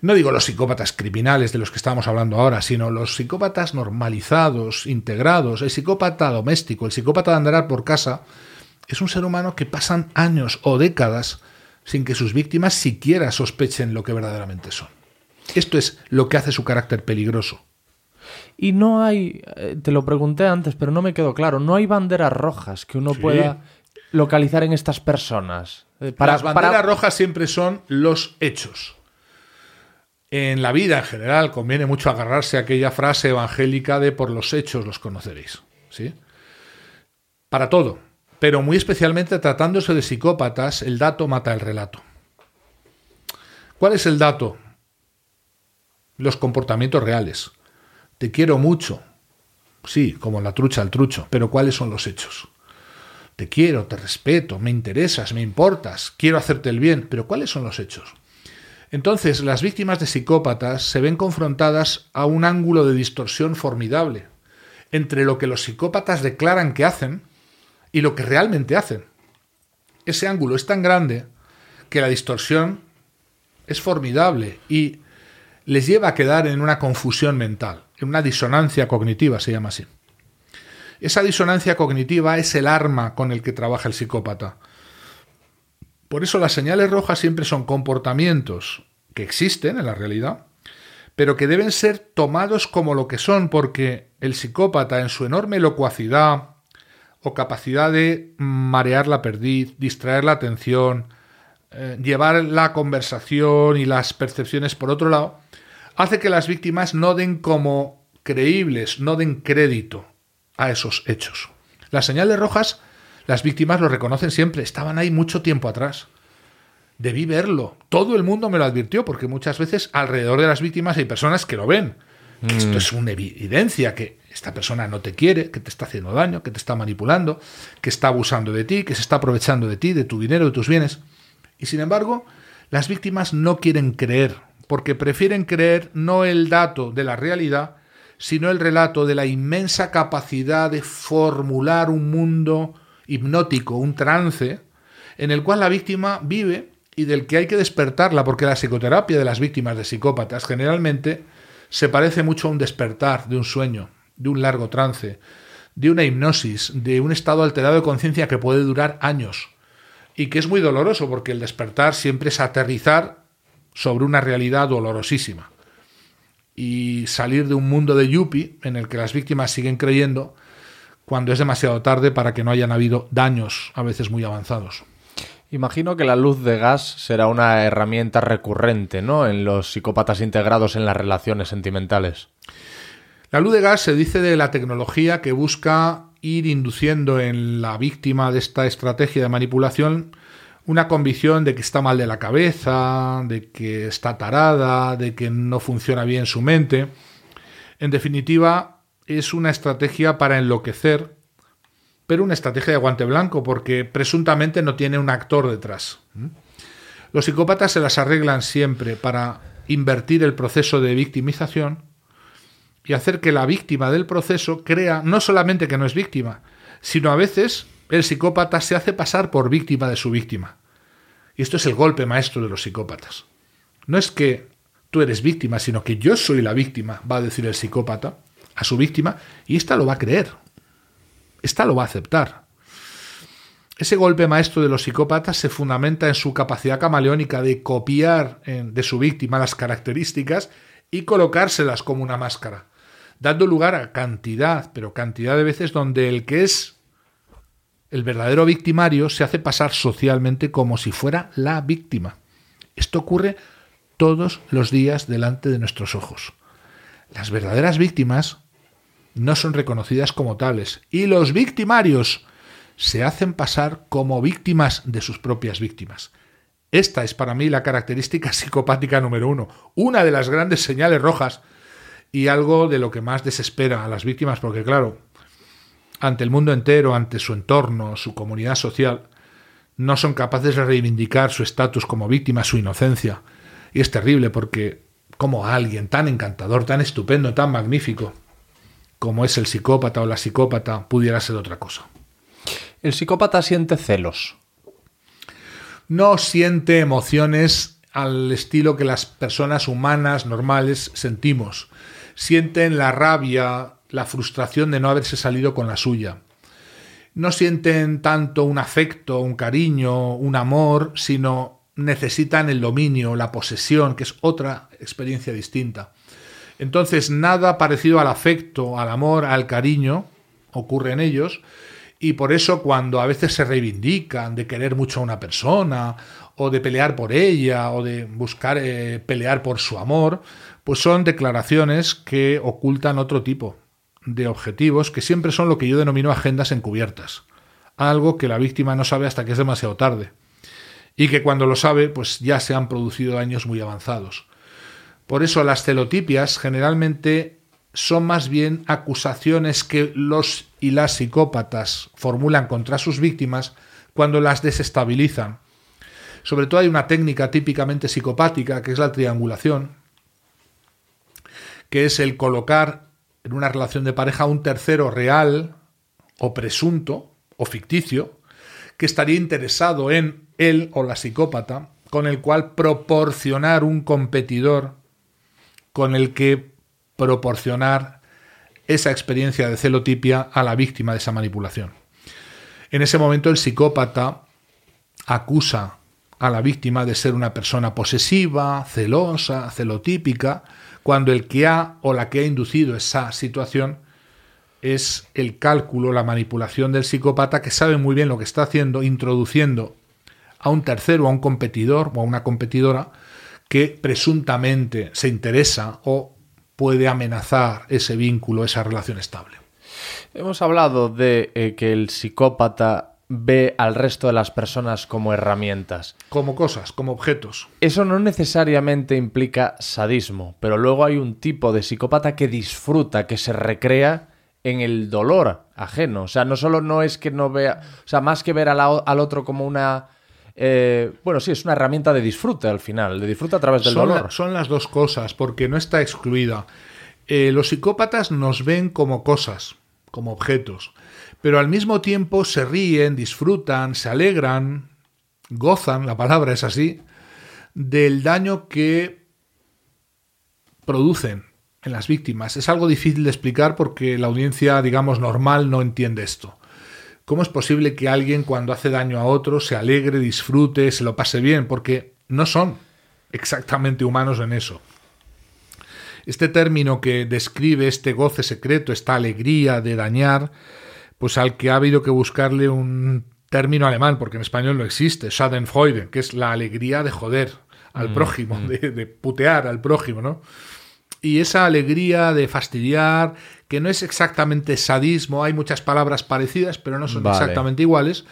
No digo los psicópatas criminales de los que estamos hablando ahora, sino los psicópatas normalizados, integrados, el psicópata doméstico, el psicópata de andar por casa, es un ser humano que pasan años o décadas sin que sus víctimas siquiera sospechen lo que verdaderamente son. Esto es lo que hace su carácter peligroso. Y no hay, eh, te lo pregunté antes, pero no me quedó claro, no hay banderas rojas que uno pueda localizar en estas personas. Eh, para, Las banderas rojas siempre son los hechos. En la vida en general conviene mucho agarrarse a aquella frase evangélica de por los hechos los conoceréis. ¿sí? Para todo, pero muy especialmente tratándose de psicópatas, el dato mata el relato. ¿Cuál es el dato? los comportamientos reales. Te quiero mucho. Sí, como la trucha al trucho, pero ¿cuáles son los hechos? Te quiero, te respeto, me interesas, me importas, quiero hacerte el bien, pero ¿cuáles son los hechos? Entonces, las víctimas de psicópatas se ven confrontadas a un ángulo de distorsión formidable entre lo que los psicópatas declaran que hacen y lo que realmente hacen. Ese ángulo es tan grande que la distorsión es formidable y les lleva a quedar en una confusión mental, en una disonancia cognitiva, se llama así. Esa disonancia cognitiva es el arma con el que trabaja el psicópata. Por eso las señales rojas siempre son comportamientos que existen en la realidad, pero que deben ser tomados como lo que son, porque el psicópata en su enorme locuacidad, o capacidad de marear la perdiz, distraer la atención, eh, llevar la conversación y las percepciones por otro lado, hace que las víctimas no den como creíbles, no den crédito a esos hechos. Las señales rojas, las víctimas lo reconocen siempre, estaban ahí mucho tiempo atrás. Debí verlo. Todo el mundo me lo advirtió porque muchas veces alrededor de las víctimas hay personas que lo ven. Esto mm. es una evidencia que esta persona no te quiere, que te está haciendo daño, que te está manipulando, que está abusando de ti, que se está aprovechando de ti, de tu dinero, de tus bienes. Y sin embargo, las víctimas no quieren creer, porque prefieren creer no el dato de la realidad, sino el relato de la inmensa capacidad de formular un mundo hipnótico, un trance, en el cual la víctima vive y del que hay que despertarla, porque la psicoterapia de las víctimas de psicópatas generalmente se parece mucho a un despertar de un sueño, de un largo trance, de una hipnosis, de un estado alterado de conciencia que puede durar años. Y que es muy doloroso porque el despertar siempre es aterrizar sobre una realidad dolorosísima. Y salir de un mundo de yuppie en el que las víctimas siguen creyendo cuando es demasiado tarde para que no hayan habido daños a veces muy avanzados. Imagino que la luz de gas será una herramienta recurrente, ¿no? En los psicópatas integrados en las relaciones sentimentales. La luz de gas se dice de la tecnología que busca ir induciendo en la víctima de esta estrategia de manipulación una convicción de que está mal de la cabeza, de que está tarada, de que no funciona bien su mente. En definitiva, es una estrategia para enloquecer, pero una estrategia de guante blanco, porque presuntamente no tiene un actor detrás. Los psicópatas se las arreglan siempre para invertir el proceso de victimización y hacer que la víctima del proceso crea no solamente que no es víctima, sino a veces el psicópata se hace pasar por víctima de su víctima. Y esto es el golpe maestro de los psicópatas. No es que tú eres víctima, sino que yo soy la víctima, va a decir el psicópata a su víctima, y ésta lo va a creer. Esta lo va a aceptar. Ese golpe maestro de los psicópatas se fundamenta en su capacidad camaleónica de copiar de su víctima las características y colocárselas como una máscara dando lugar a cantidad, pero cantidad de veces donde el que es el verdadero victimario se hace pasar socialmente como si fuera la víctima. Esto ocurre todos los días delante de nuestros ojos. Las verdaderas víctimas no son reconocidas como tales y los victimarios se hacen pasar como víctimas de sus propias víctimas. Esta es para mí la característica psicopática número uno, una de las grandes señales rojas y algo de lo que más desespera a las víctimas, porque claro, ante el mundo entero, ante su entorno, su comunidad social, no son capaces de reivindicar su estatus como víctima, su inocencia. Y es terrible porque como alguien tan encantador, tan estupendo, tan magnífico, como es el psicópata o la psicópata, pudiera ser otra cosa. ¿El psicópata siente celos? No siente emociones al estilo que las personas humanas normales sentimos sienten la rabia, la frustración de no haberse salido con la suya. No sienten tanto un afecto, un cariño, un amor, sino necesitan el dominio, la posesión, que es otra experiencia distinta. Entonces, nada parecido al afecto, al amor, al cariño ocurre en ellos, y por eso cuando a veces se reivindican de querer mucho a una persona, o de pelear por ella, o de buscar eh, pelear por su amor, pues son declaraciones que ocultan otro tipo de objetivos que siempre son lo que yo denomino agendas encubiertas, algo que la víctima no sabe hasta que es demasiado tarde y que cuando lo sabe pues ya se han producido daños muy avanzados. Por eso las celotipias generalmente son más bien acusaciones que los y las psicópatas formulan contra sus víctimas cuando las desestabilizan. Sobre todo hay una técnica típicamente psicopática que es la triangulación, que es el colocar en una relación de pareja un tercero real o presunto o ficticio que estaría interesado en él o la psicópata, con el cual proporcionar un competidor con el que proporcionar esa experiencia de celotipia a la víctima de esa manipulación. En ese momento el psicópata acusa a la víctima de ser una persona posesiva, celosa, celotípica, cuando el que ha o la que ha inducido esa situación es el cálculo, la manipulación del psicópata que sabe muy bien lo que está haciendo, introduciendo a un tercero, a un competidor o a una competidora que presuntamente se interesa o puede amenazar ese vínculo, esa relación estable. Hemos hablado de eh, que el psicópata ve al resto de las personas como herramientas. Como cosas, como objetos. Eso no necesariamente implica sadismo, pero luego hay un tipo de psicópata que disfruta, que se recrea en el dolor ajeno. O sea, no solo no es que no vea, o sea, más que ver al, al otro como una... Eh, bueno, sí, es una herramienta de disfrute al final, de disfrute a través del son dolor. son las dos cosas, porque no está excluida. Eh, los psicópatas nos ven como cosas, como objetos, pero al mismo tiempo se ríen, disfrutan, se alegran, gozan, la palabra es así, del daño que producen en las víctimas. Es algo difícil de explicar porque la audiencia, digamos, normal no entiende esto. ¿Cómo es posible que alguien cuando hace daño a otro se alegre, disfrute, se lo pase bien? Porque no son exactamente humanos en eso. Este término que describe este goce secreto, esta alegría de dañar, pues al que ha habido que buscarle un término alemán, porque en español no existe, Schadenfreude, que es la alegría de joder al mm, prójimo, mm. de, de, putear al prójimo, ¿no? y esa alegría de fastidiar, que no es exactamente sadismo, hay muchas palabras parecidas, pero no son exactamente iguales,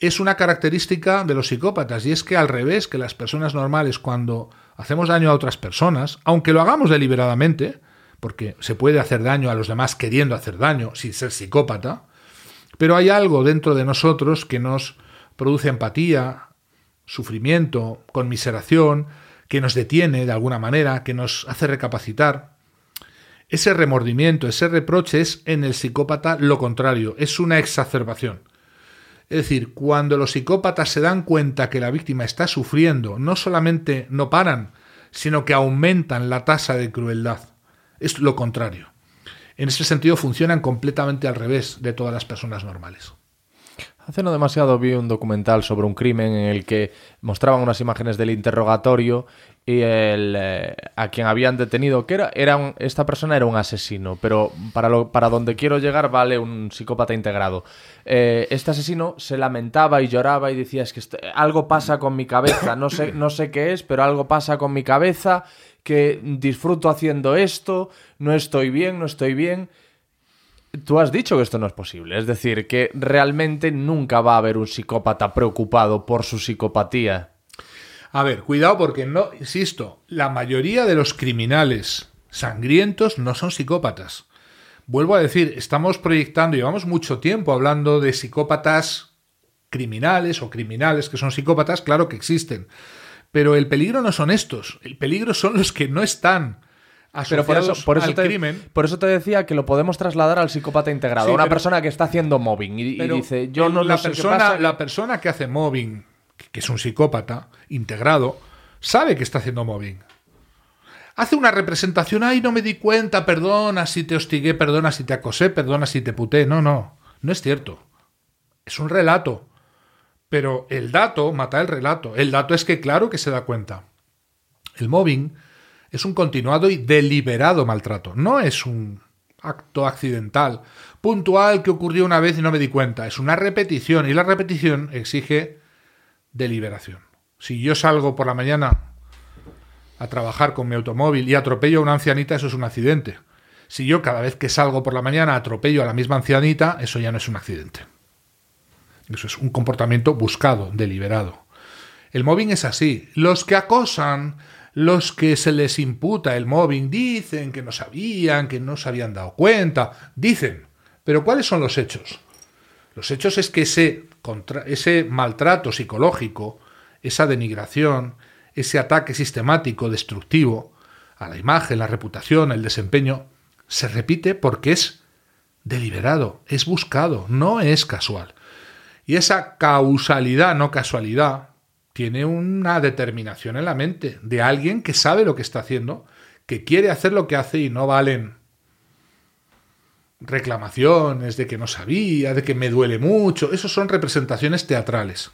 es una característica de los psicópatas. Y es que al revés que las personas normales, cuando hacemos daño a otras personas, aunque lo hagamos deliberadamente, porque se puede hacer daño a los demás queriendo hacer daño sin ser psicópata, pero hay algo dentro de nosotros que nos produce empatía, sufrimiento, conmiseración, que nos detiene de alguna manera, que nos hace recapacitar. Ese remordimiento, ese reproche es en el psicópata lo contrario, es una exacerbación. Es decir, cuando los psicópatas se dan cuenta que la víctima está sufriendo, no solamente no paran, sino que aumentan la tasa de crueldad. Es lo contrario. En ese sentido funcionan completamente al revés de todas las personas normales. Hace no demasiado vi un documental sobre un crimen en el que mostraban unas imágenes del interrogatorio y el, eh, a quien habían detenido, que era, era esta persona era un asesino, pero para, lo, para donde quiero llegar vale un psicópata integrado. Eh, este asesino se lamentaba y lloraba y decía, es que algo pasa con mi cabeza, no sé, no sé qué es, pero algo pasa con mi cabeza, que disfruto haciendo esto, no estoy bien, no estoy bien. Tú has dicho que esto no es posible, es decir, que realmente nunca va a haber un psicópata preocupado por su psicopatía. A ver, cuidado porque no, insisto, la mayoría de los criminales sangrientos no son psicópatas. Vuelvo a decir, estamos proyectando, llevamos mucho tiempo hablando de psicópatas criminales o criminales que son psicópatas, claro que existen. Pero el peligro no son estos, el peligro son los que no están pero por eso, por eso te, crimen. Por eso te decía que lo podemos trasladar al psicópata integrado. una persona que está haciendo mobbing y, dice, yo no, la sé persona, La persona que hace mobbing, que es un psicópata integrado, sabe que está haciendo mobbing. Hace una representación, ay, no me di cuenta, perdona si te hostigué, perdona si te acosé, perdona si te puté. No, no, no es cierto. Es un relato. Pero el dato mata el relato. El dato es que claro que se da cuenta. El mobbing es un continuado y deliberado maltrato, no es un acto accidental, puntual que ocurrió una vez y no me di cuenta, es una repetición y la repetición exige deliberación. Si yo salgo por la mañana a trabajar con mi automóvil y atropello a una ancianita, eso es un accidente. Si yo cada vez que salgo por la mañana atropello a la misma ancianita, eso ya no es un accidente. Eso es un comportamiento buscado, deliberado. El mobbing es así. Los que acosan, los que se les imputa el mobbing dicen que no sabían, que no se habían dado cuenta, dicen. Pero ¿cuáles son los hechos? Los hechos es que ese, ese maltrato psicológico, esa denigración, ese ataque sistemático, destructivo, a la imagen, la reputación, el desempeño, se repite porque es deliberado, es buscado, no es casual. Y esa causalidad, no casualidad, tiene una determinación en la mente de alguien que sabe lo que está haciendo, que quiere hacer lo que hace y no valen reclamaciones de que no sabía, de que me duele mucho. Esos son representaciones teatrales,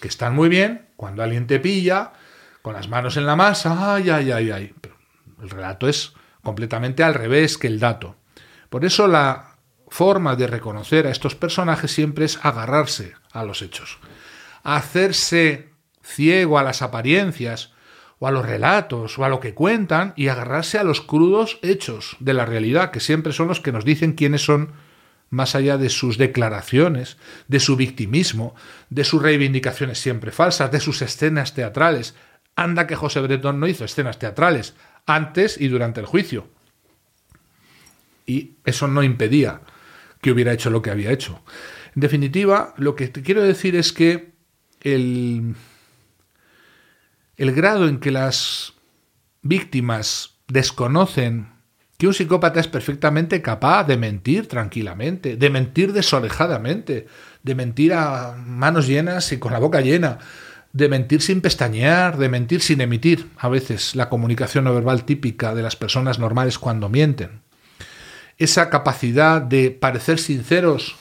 que están muy bien cuando alguien te pilla con las manos en la masa, ay, ay, ay, ay. Pero el relato es completamente al revés que el dato. Por eso la forma de reconocer a estos personajes siempre es agarrarse a los hechos, hacerse ciego a las apariencias o a los relatos o a lo que cuentan y agarrarse a los crudos hechos de la realidad, que siempre son los que nos dicen quiénes son más allá de sus declaraciones, de su victimismo, de sus reivindicaciones siempre falsas, de sus escenas teatrales. Anda que José Bretón no hizo escenas teatrales antes y durante el juicio. Y eso no impedía que hubiera hecho lo que había hecho. En definitiva, lo que te quiero decir es que el, el grado en que las víctimas desconocen que un psicópata es perfectamente capaz de mentir tranquilamente, de mentir desolejadamente, de mentir a manos llenas y con la boca llena, de mentir sin pestañear, de mentir sin emitir a veces la comunicación no verbal típica de las personas normales cuando mienten. Esa capacidad de parecer sinceros,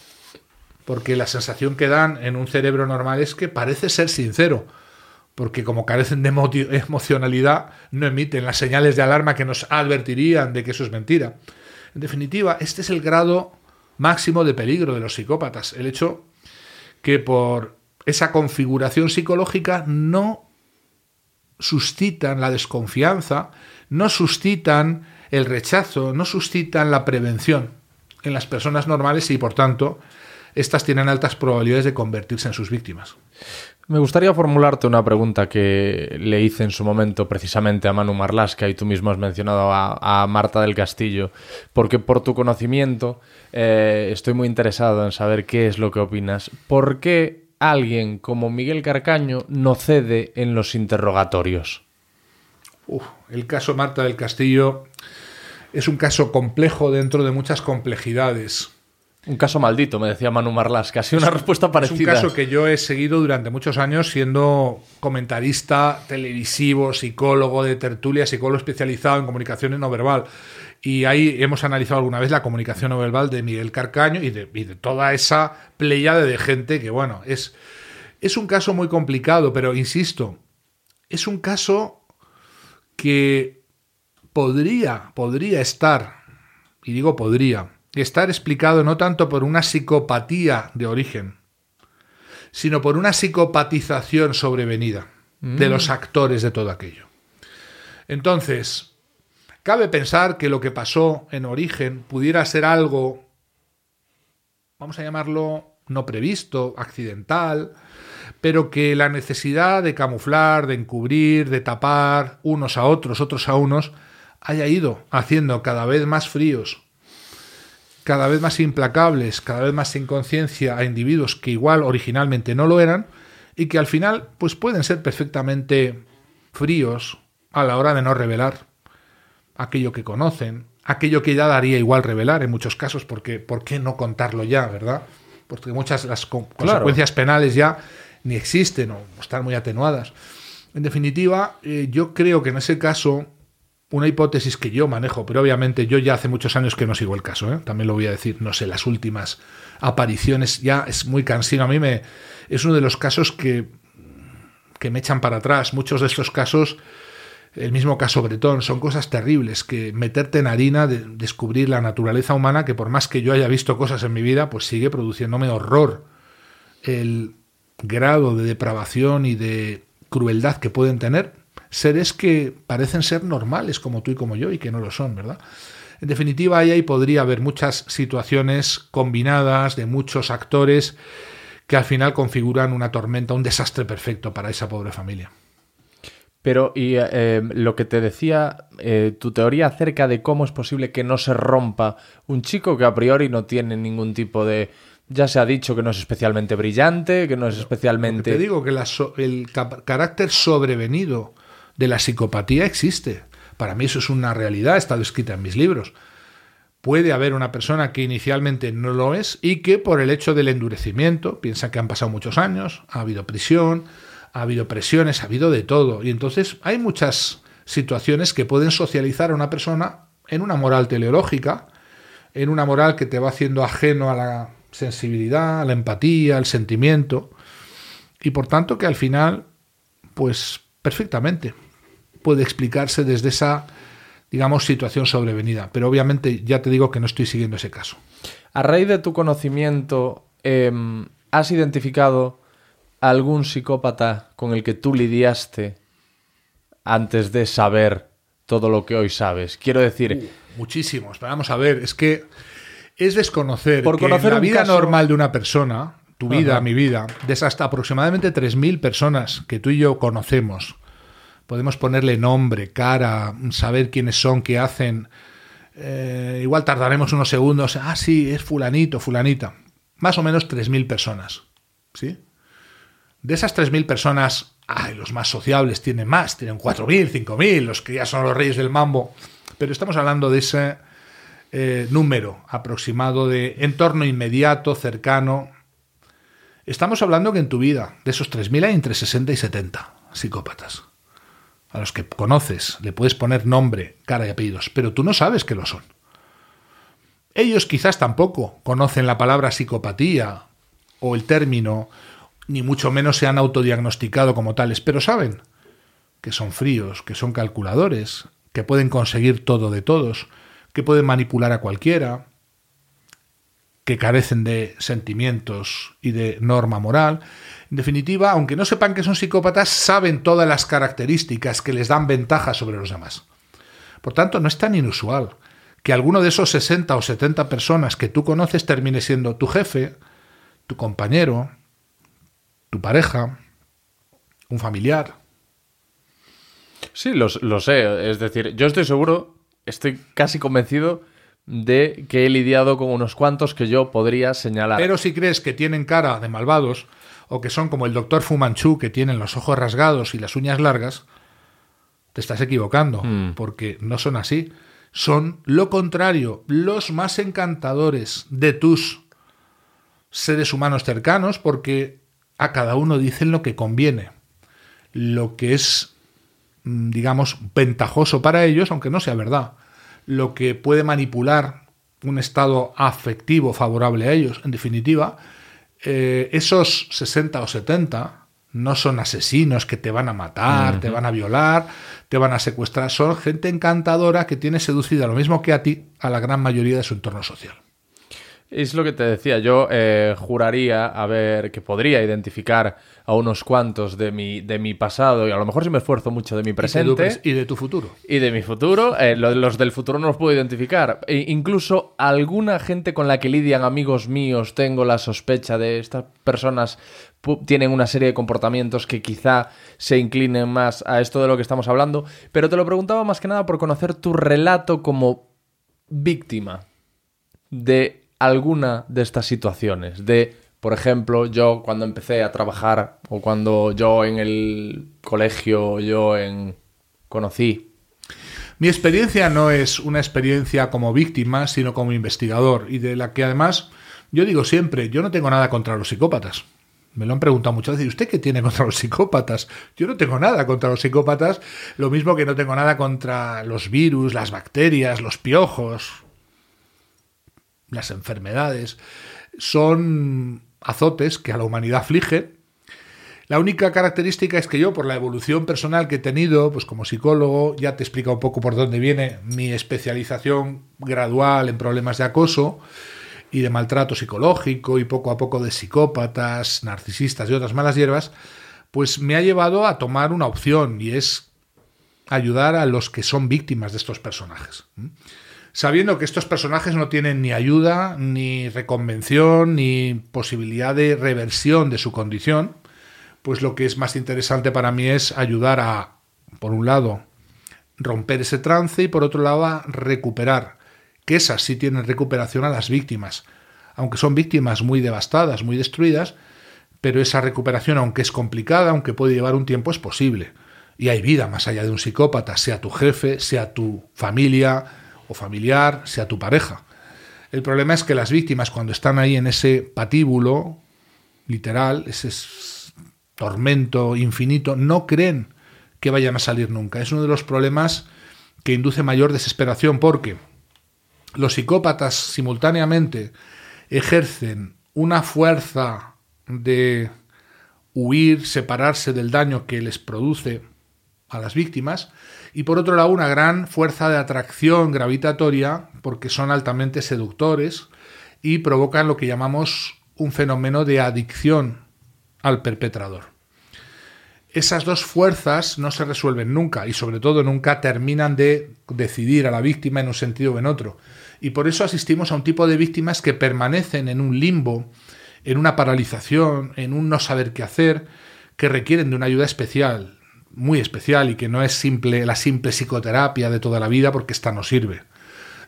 porque la sensación que dan en un cerebro normal es que parece ser sincero, porque como carecen de emocionalidad, no emiten las señales de alarma que nos advertirían de que eso es mentira. En definitiva, este es el grado máximo de peligro de los psicópatas, el hecho que por esa configuración psicológica no suscitan la desconfianza, no suscitan el rechazo, no suscitan la prevención en las personas normales y por tanto estas tienen altas probabilidades de convertirse en sus víctimas. Me gustaría formularte una pregunta que le hice en su momento precisamente a Manu Marlasca y tú mismo has mencionado a, Marta del Castillo, porque por tu conocimiento eh, estoy muy interesado en saber qué es lo que opinas. ¿Por qué alguien como Miguel Carcaño no cede en los interrogatorios? el caso Marta del Castillo es un caso complejo dentro de muchas complejidades. Un caso maldito, me decía Manu Marlas, casi una respuesta parecida. Es un caso que yo he seguido durante muchos años siendo comentarista televisivo, psicólogo de tertulia, psicólogo especializado en comunicación no verbal. Y ahí hemos analizado alguna vez la comunicación no verbal de Miguel Carcaño y de, toda esa pleyade de gente que, bueno, es, es un caso muy complicado, pero insisto, es un caso que podría, podría estar, y digo podría, estar explicado no tanto por una psicopatía de origen, sino por una psicopatización sobrevenida de los mm. actores de todo aquello. Entonces, cabe pensar que lo que pasó en origen pudiera ser algo, vamos a llamarlo, no previsto, accidental, pero que la necesidad de camuflar, de encubrir, de tapar unos a otros, otros a unos, haya ido haciendo cada vez más fríos cada vez más implacables, cada vez más sin conciencia a individuos que igual originalmente no lo eran y que al final pues pueden ser perfectamente fríos a la hora de no revelar aquello que conocen, aquello que ya daría igual revelar en muchos casos porque ¿por qué no contarlo ya, verdad? Porque muchas las consecuencias penales ya ni existen o están muy atenuadas. En definitiva, eh, yo creo que en ese caso una hipótesis que yo manejo, pero obviamente yo ya hace muchos años que no sigo el caso, ¿eh? también lo voy a decir, no sé, las últimas apariciones ya es muy cansino. A mí me es uno de los casos que, que me echan para atrás. Muchos de estos casos, el mismo caso Bretón, son cosas terribles, que meterte en harina, de descubrir la naturaleza humana, que por más que yo haya visto cosas en mi vida, pues sigue produciéndome horror. El grado de depravación y de crueldad que pueden tener seres que parecen ser normales como tú y como yo y que no lo son, ¿verdad? En definitiva, ahí, podría haber muchas situaciones combinadas de muchos actores que al final configuran una tormenta, un desastre perfecto para esa pobre familia. Pero, y eh, lo que te decía, eh, tu teoría acerca de cómo es posible que no se rompa un chico que a priori no tiene ningún tipo de. Ya se ha dicho que no es especialmente brillante, que no es especialmente. te digo que el carácter sobrevenido de la psicopatía existe. Para mí eso es una realidad, ha estado escrita en mis libros. Puede haber una persona que inicialmente no lo es y que por el hecho del endurecimiento, piensa que han pasado muchos años, ha habido prisión, ha habido presiones, ha habido de todo. Y entonces hay muchas situaciones que pueden socializar a una persona en una moral teleológica, en una moral que te va haciendo ajeno a la sensibilidad, a la empatía, al sentimiento, y por tanto que al final, pues perfectamente puede explicarse desde esa, digamos, situación sobrevenida. Pero obviamente ya te digo que no estoy siguiendo ese caso. A raíz de tu conocimiento, em, ¿has identificado algún psicópata con el que tú lidiaste antes de saber todo lo que hoy sabes? Quiero decir... Uh, muchísimos. Vamos a ver, es que es desconocer Por que conocer la vida caso- normal de una persona, tu vida, Ajá. mi vida, de esas hasta aproximadamente 3.000 personas que tú y yo conocemos, podemos ponerle nombre, cara, saber quiénes son, qué hacen. Eh, igual tardaremos unos segundos. Ah, sí, es fulanito, fulanita. Más o menos 3.000 personas. ¿Sí? De esas 3.000 personas, ay, los más sociables tienen más, tienen 4.000, 5.000, los que ya son los reyes del mambo. Pero estamos hablando de ese eh, número aproximado de entorno inmediato, cercano. Estamos hablando que en tu vida, de esos 3.000 hay entre 60 y 70 psicópatas. A los que conoces, le puedes poner nombre, cara y apellidos, pero tú no sabes que lo son. Ellos quizás tampoco conocen la palabra psicopatía o el término, ni mucho menos se han autodiagnosticado como tales, pero saben que son fríos, que son calculadores, que pueden conseguir todo de todos, que pueden manipular a cualquiera, que carecen de sentimientos y de norma moral. En definitiva, aunque no sepan que son psicópatas, saben todas las características que les dan ventaja sobre los demás. Por tanto, no es tan inusual que alguno de esos 60 o 70 personas que tú conoces termine siendo tu jefe, tu compañero, tu pareja, un familiar. Sí, lo, lo sé. Es decir, yo estoy seguro, estoy casi convencido de que he lidiado con unos cuantos que yo podría señalar. Pero si crees que tienen cara de malvados, o que son como el doctor Fumanchu, que tienen los ojos rasgados y las uñas largas, te estás equivocando, Mm. porque no son así. Son lo contrario, los más encantadores de tus seres humanos cercanos, porque a cada uno dicen lo que conviene, lo que es, mm, digamos, ventajoso para ellos, aunque no sea verdad, lo que puede manipular un estado afectivo favorable a ellos. En definitiva, eh, esos 60 o 70 no son asesinos que te van a matar, te van a violar, te van a secuestrar, son gente encantadora que tiene seducida lo mismo que a ti, a la gran mayoría de su entorno social. Es lo que te decía, yo eh, juraría a ver que podría identificar a unos cuantos de mi, de mi pasado y a lo mejor si me esfuerzo mucho de mi presente pres- y de tu futuro. y de mi futuro. eh, lo- los del futuro no los puedo identificar. E incluso alguna gente con la que lidian amigos míos, tengo la sospecha de estas personas tienen una serie de comportamientos que quizá se inclinen más a esto de lo que estamos hablando. Pero te lo preguntaba más que nada por conocer tu relato como víctima de alguna de estas situaciones. De, por ejemplo, yo cuando empecé a trabajar o cuando yo en el colegio, yo en... conocí. Mi experiencia no es una experiencia como víctima, sino como investigador, y de la que además yo digo siempre, yo no tengo nada contra los psicópatas. Me lo han preguntado muchas veces, ¿y usted qué tiene contra los psicópatas? Yo no tengo nada contra los psicópatas, lo mismo que no tengo nada contra los virus, las bacterias, los piojos, las enfermedades. Son azotes que a la humanidad afligen. La única característica es que yo, por la evolución personal que he tenido, pues como psicólogo, ya te explica un poco por dónde viene mi especialización gradual en problemas de acoso y de maltrato psicológico y poco a poco de psicópatas, narcisistas y otras malas hierbas, pues me ha llevado a tomar una opción y es ayudar a los que son víctimas de estos personajes. Sabiendo que estos personajes no tienen ni ayuda, ni reconvención, ni posibilidad de reversión de su condición, pues lo que es más interesante para mí es ayudar a, por un lado, romper ese trance y por otro lado a recuperar, que esas sí tienen recuperación a las víctimas, aunque son víctimas muy devastadas, muy destruidas, pero esa recuperación, aunque es complicada, aunque puede llevar un tiempo, es posible. Y hay vida más allá de un psicópata, sea tu jefe, sea tu familia o familiar, sea tu pareja. El problema es que las víctimas, cuando están ahí en ese patíbulo, literal, ese tormento infinito, no creen que vayan a salir nunca. Es uno de los problemas que induce mayor desesperación porque los psicópatas simultáneamente ejercen una fuerza de huir, separarse del daño que les produce a las víctimas y por otro lado una gran fuerza de atracción gravitatoria porque son altamente seductores y provocan lo que llamamos un fenómeno de adicción al perpetrador. Esas dos fuerzas no se resuelven nunca y sobre todo nunca terminan de decidir a la víctima en un sentido o en otro. Y por eso asistimos a un tipo de víctimas que permanecen en un limbo, en una paralización, en un no saber qué hacer, que requieren de una ayuda especial, muy especial y que no es simple la simple psicoterapia de toda la vida porque esta no sirve.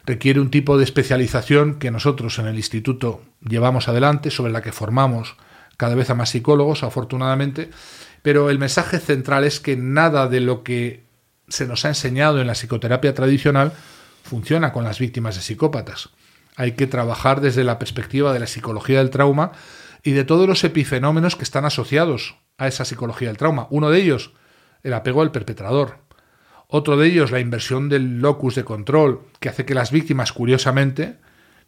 Requiere un tipo de especialización que nosotros en el instituto llevamos adelante, sobre la que formamos cada vez a más psicólogos, afortunadamente, pero el mensaje central es que nada de lo que se nos ha enseñado en la psicoterapia tradicional funciona con las víctimas de psicópatas. Hay que trabajar desde la perspectiva de la psicología del trauma y de todos los epifenómenos que están asociados a esa psicología del trauma. Uno de ellos, el apego al perpetrador. Otro de ellos, la inversión del locus de control, que hace que las víctimas, curiosamente,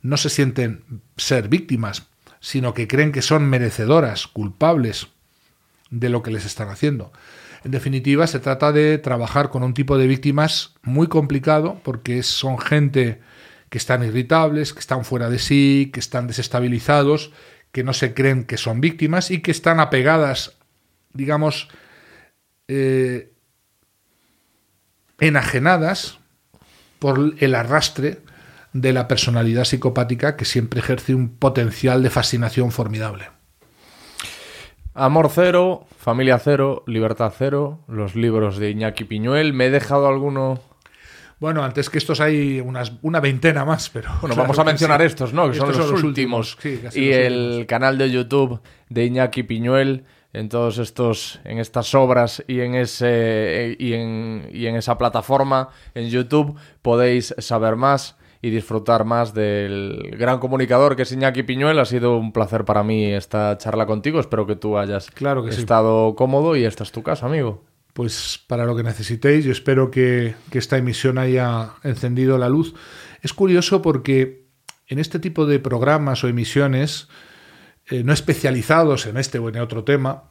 no se sienten ser víctimas, sino que creen que son merecedoras, culpables de lo que les están haciendo. En definitiva, se trata de trabajar con un tipo de víctimas muy complicado porque son gente que están irritables, que están fuera de sí, que están desestabilizados, que no se creen que son víctimas y que están apegadas, digamos, eh, enajenadas por el arrastre de la personalidad psicopática que siempre ejerce un potencial de fascinación formidable. Amor cero, familia cero, libertad cero, los libros de Iñaki Piñuel. ¿Me he dejado alguno? Bueno, antes que estos hay unas, una veintena más, pero... Bueno, vamos a mencionar estos, ¿no? Que son, los, últimos. y el canal de YouTube de Iñaki Piñuel en todos estos en estas obras y en ese y en, y en esa plataforma en YouTube podéis saber más y disfrutar más del gran comunicador que es Iñaki Piñuel. Ha sido un placer para mí esta charla contigo. Espero que tú hayas claro que estado cómodo y esta es tu casa, amigo. Pues para lo que necesitéis, yo espero que, esta emisión haya encendido la luz. Es curioso porque en este tipo de programas o emisiones, eh, no especializados en este o en otro tema,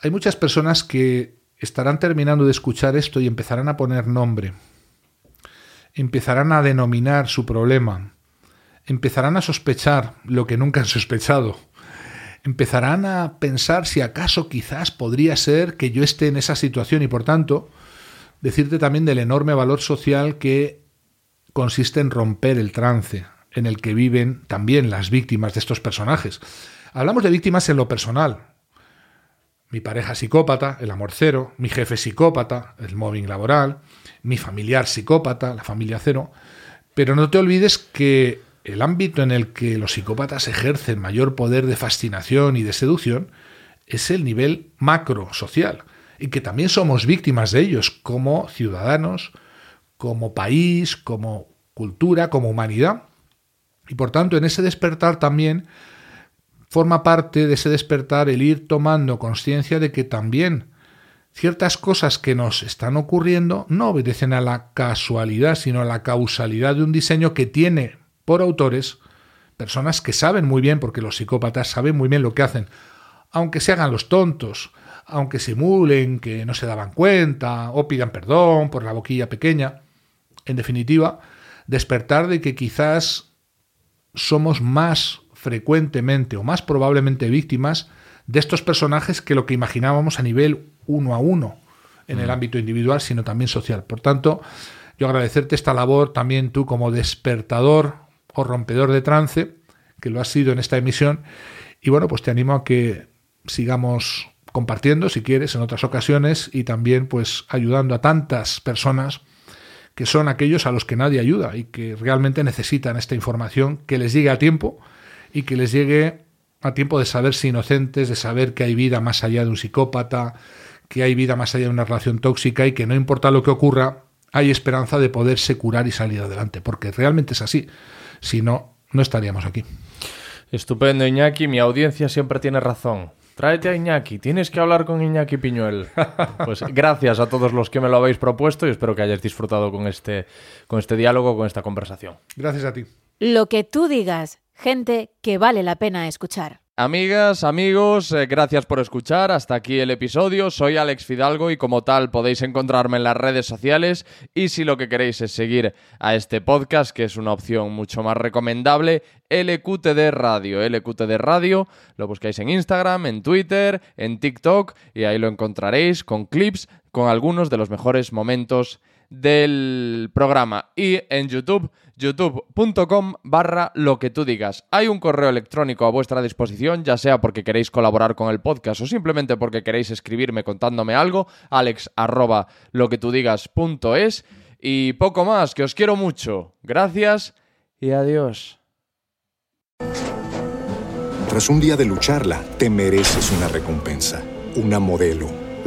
hay muchas personas que estarán terminando de escuchar esto y empezarán a poner nombre empezarán a denominar su problema, empezarán a sospechar lo que nunca han sospechado, empezarán a pensar si acaso quizás podría ser que yo esté en esa situación y por tanto decirte también del enorme valor social que consiste en romper el trance en el que viven también las víctimas de estos personajes. Hablamos de víctimas en lo personal. Mi pareja psicópata, el amor cero, mi jefe psicópata, el mobbing laboral, mi familiar psicópata, la familia cero, pero no te olvides que el ámbito en el que los psicópatas ejercen mayor poder de fascinación y de seducción es el nivel macro social, y que también somos víctimas de ellos como ciudadanos, como país, como cultura, como humanidad. Y por tanto, en ese despertar también forma parte de ese despertar el ir tomando conciencia de que también ciertas cosas que nos están ocurriendo no obedecen a la casualidad, sino a la causalidad de un diseño que tiene por autores personas que saben muy bien, porque los psicópatas saben muy bien lo que hacen, aunque se hagan los tontos, aunque simulen que no se daban cuenta o pidan perdón por la boquilla pequeña. En definitiva, despertar de que quizás somos más frecuentemente o más probablemente víctimas de estos personajes que lo que imaginábamos a nivel uno a uno en el mm. ámbito individual, sino también social. Por tanto, yo agradecerte esta labor también tú como despertador o rompedor de trance, que lo has sido en esta emisión, y bueno, pues te animo a que sigamos compartiendo, si quieres, en otras ocasiones y también pues ayudando a tantas personas que son aquellos a los que nadie ayuda y que realmente necesitan esta información que les llegue a tiempo y que les llegue a tiempo de saberse inocentes, de saber que hay vida más allá de un psicópata, que hay vida más allá de una relación tóxica y que no importa lo que ocurra, hay esperanza de poderse curar y salir adelante, porque realmente es así. Si no, no estaríamos aquí. Estupendo, Iñaki. Mi audiencia siempre tiene razón. Tráete a Iñaki, tienes que hablar con Iñaki Piñuel. Pues gracias a todos los que me lo habéis propuesto y espero que hayáis disfrutado con este, con este diálogo, con esta conversación. Gracias a ti. Lo que tú digas, gente que vale la pena escuchar. Amigas, amigos, eh, gracias por escuchar. Hasta aquí el episodio. Soy Alex Fidalgo y como tal podéis encontrarme en las redes sociales y si lo que queréis es seguir a este podcast, que es una opción mucho más recomendable, LQTD Radio. LQTD Radio lo buscáis en Instagram, en Twitter, en TikTok y ahí lo encontraréis con clips con algunos de los mejores momentos del programa y en YouTube, youtube.com barra lo que tú digas. Hay un correo electrónico a vuestra disposición, ya sea porque queréis colaborar con el podcast o simplemente porque queréis escribirme contándome algo, alex arroba lo que tú digas es. Y poco más, que os quiero mucho. Gracias y adiós. Tras un día de lucharla, te mereces una recompensa, una modelo,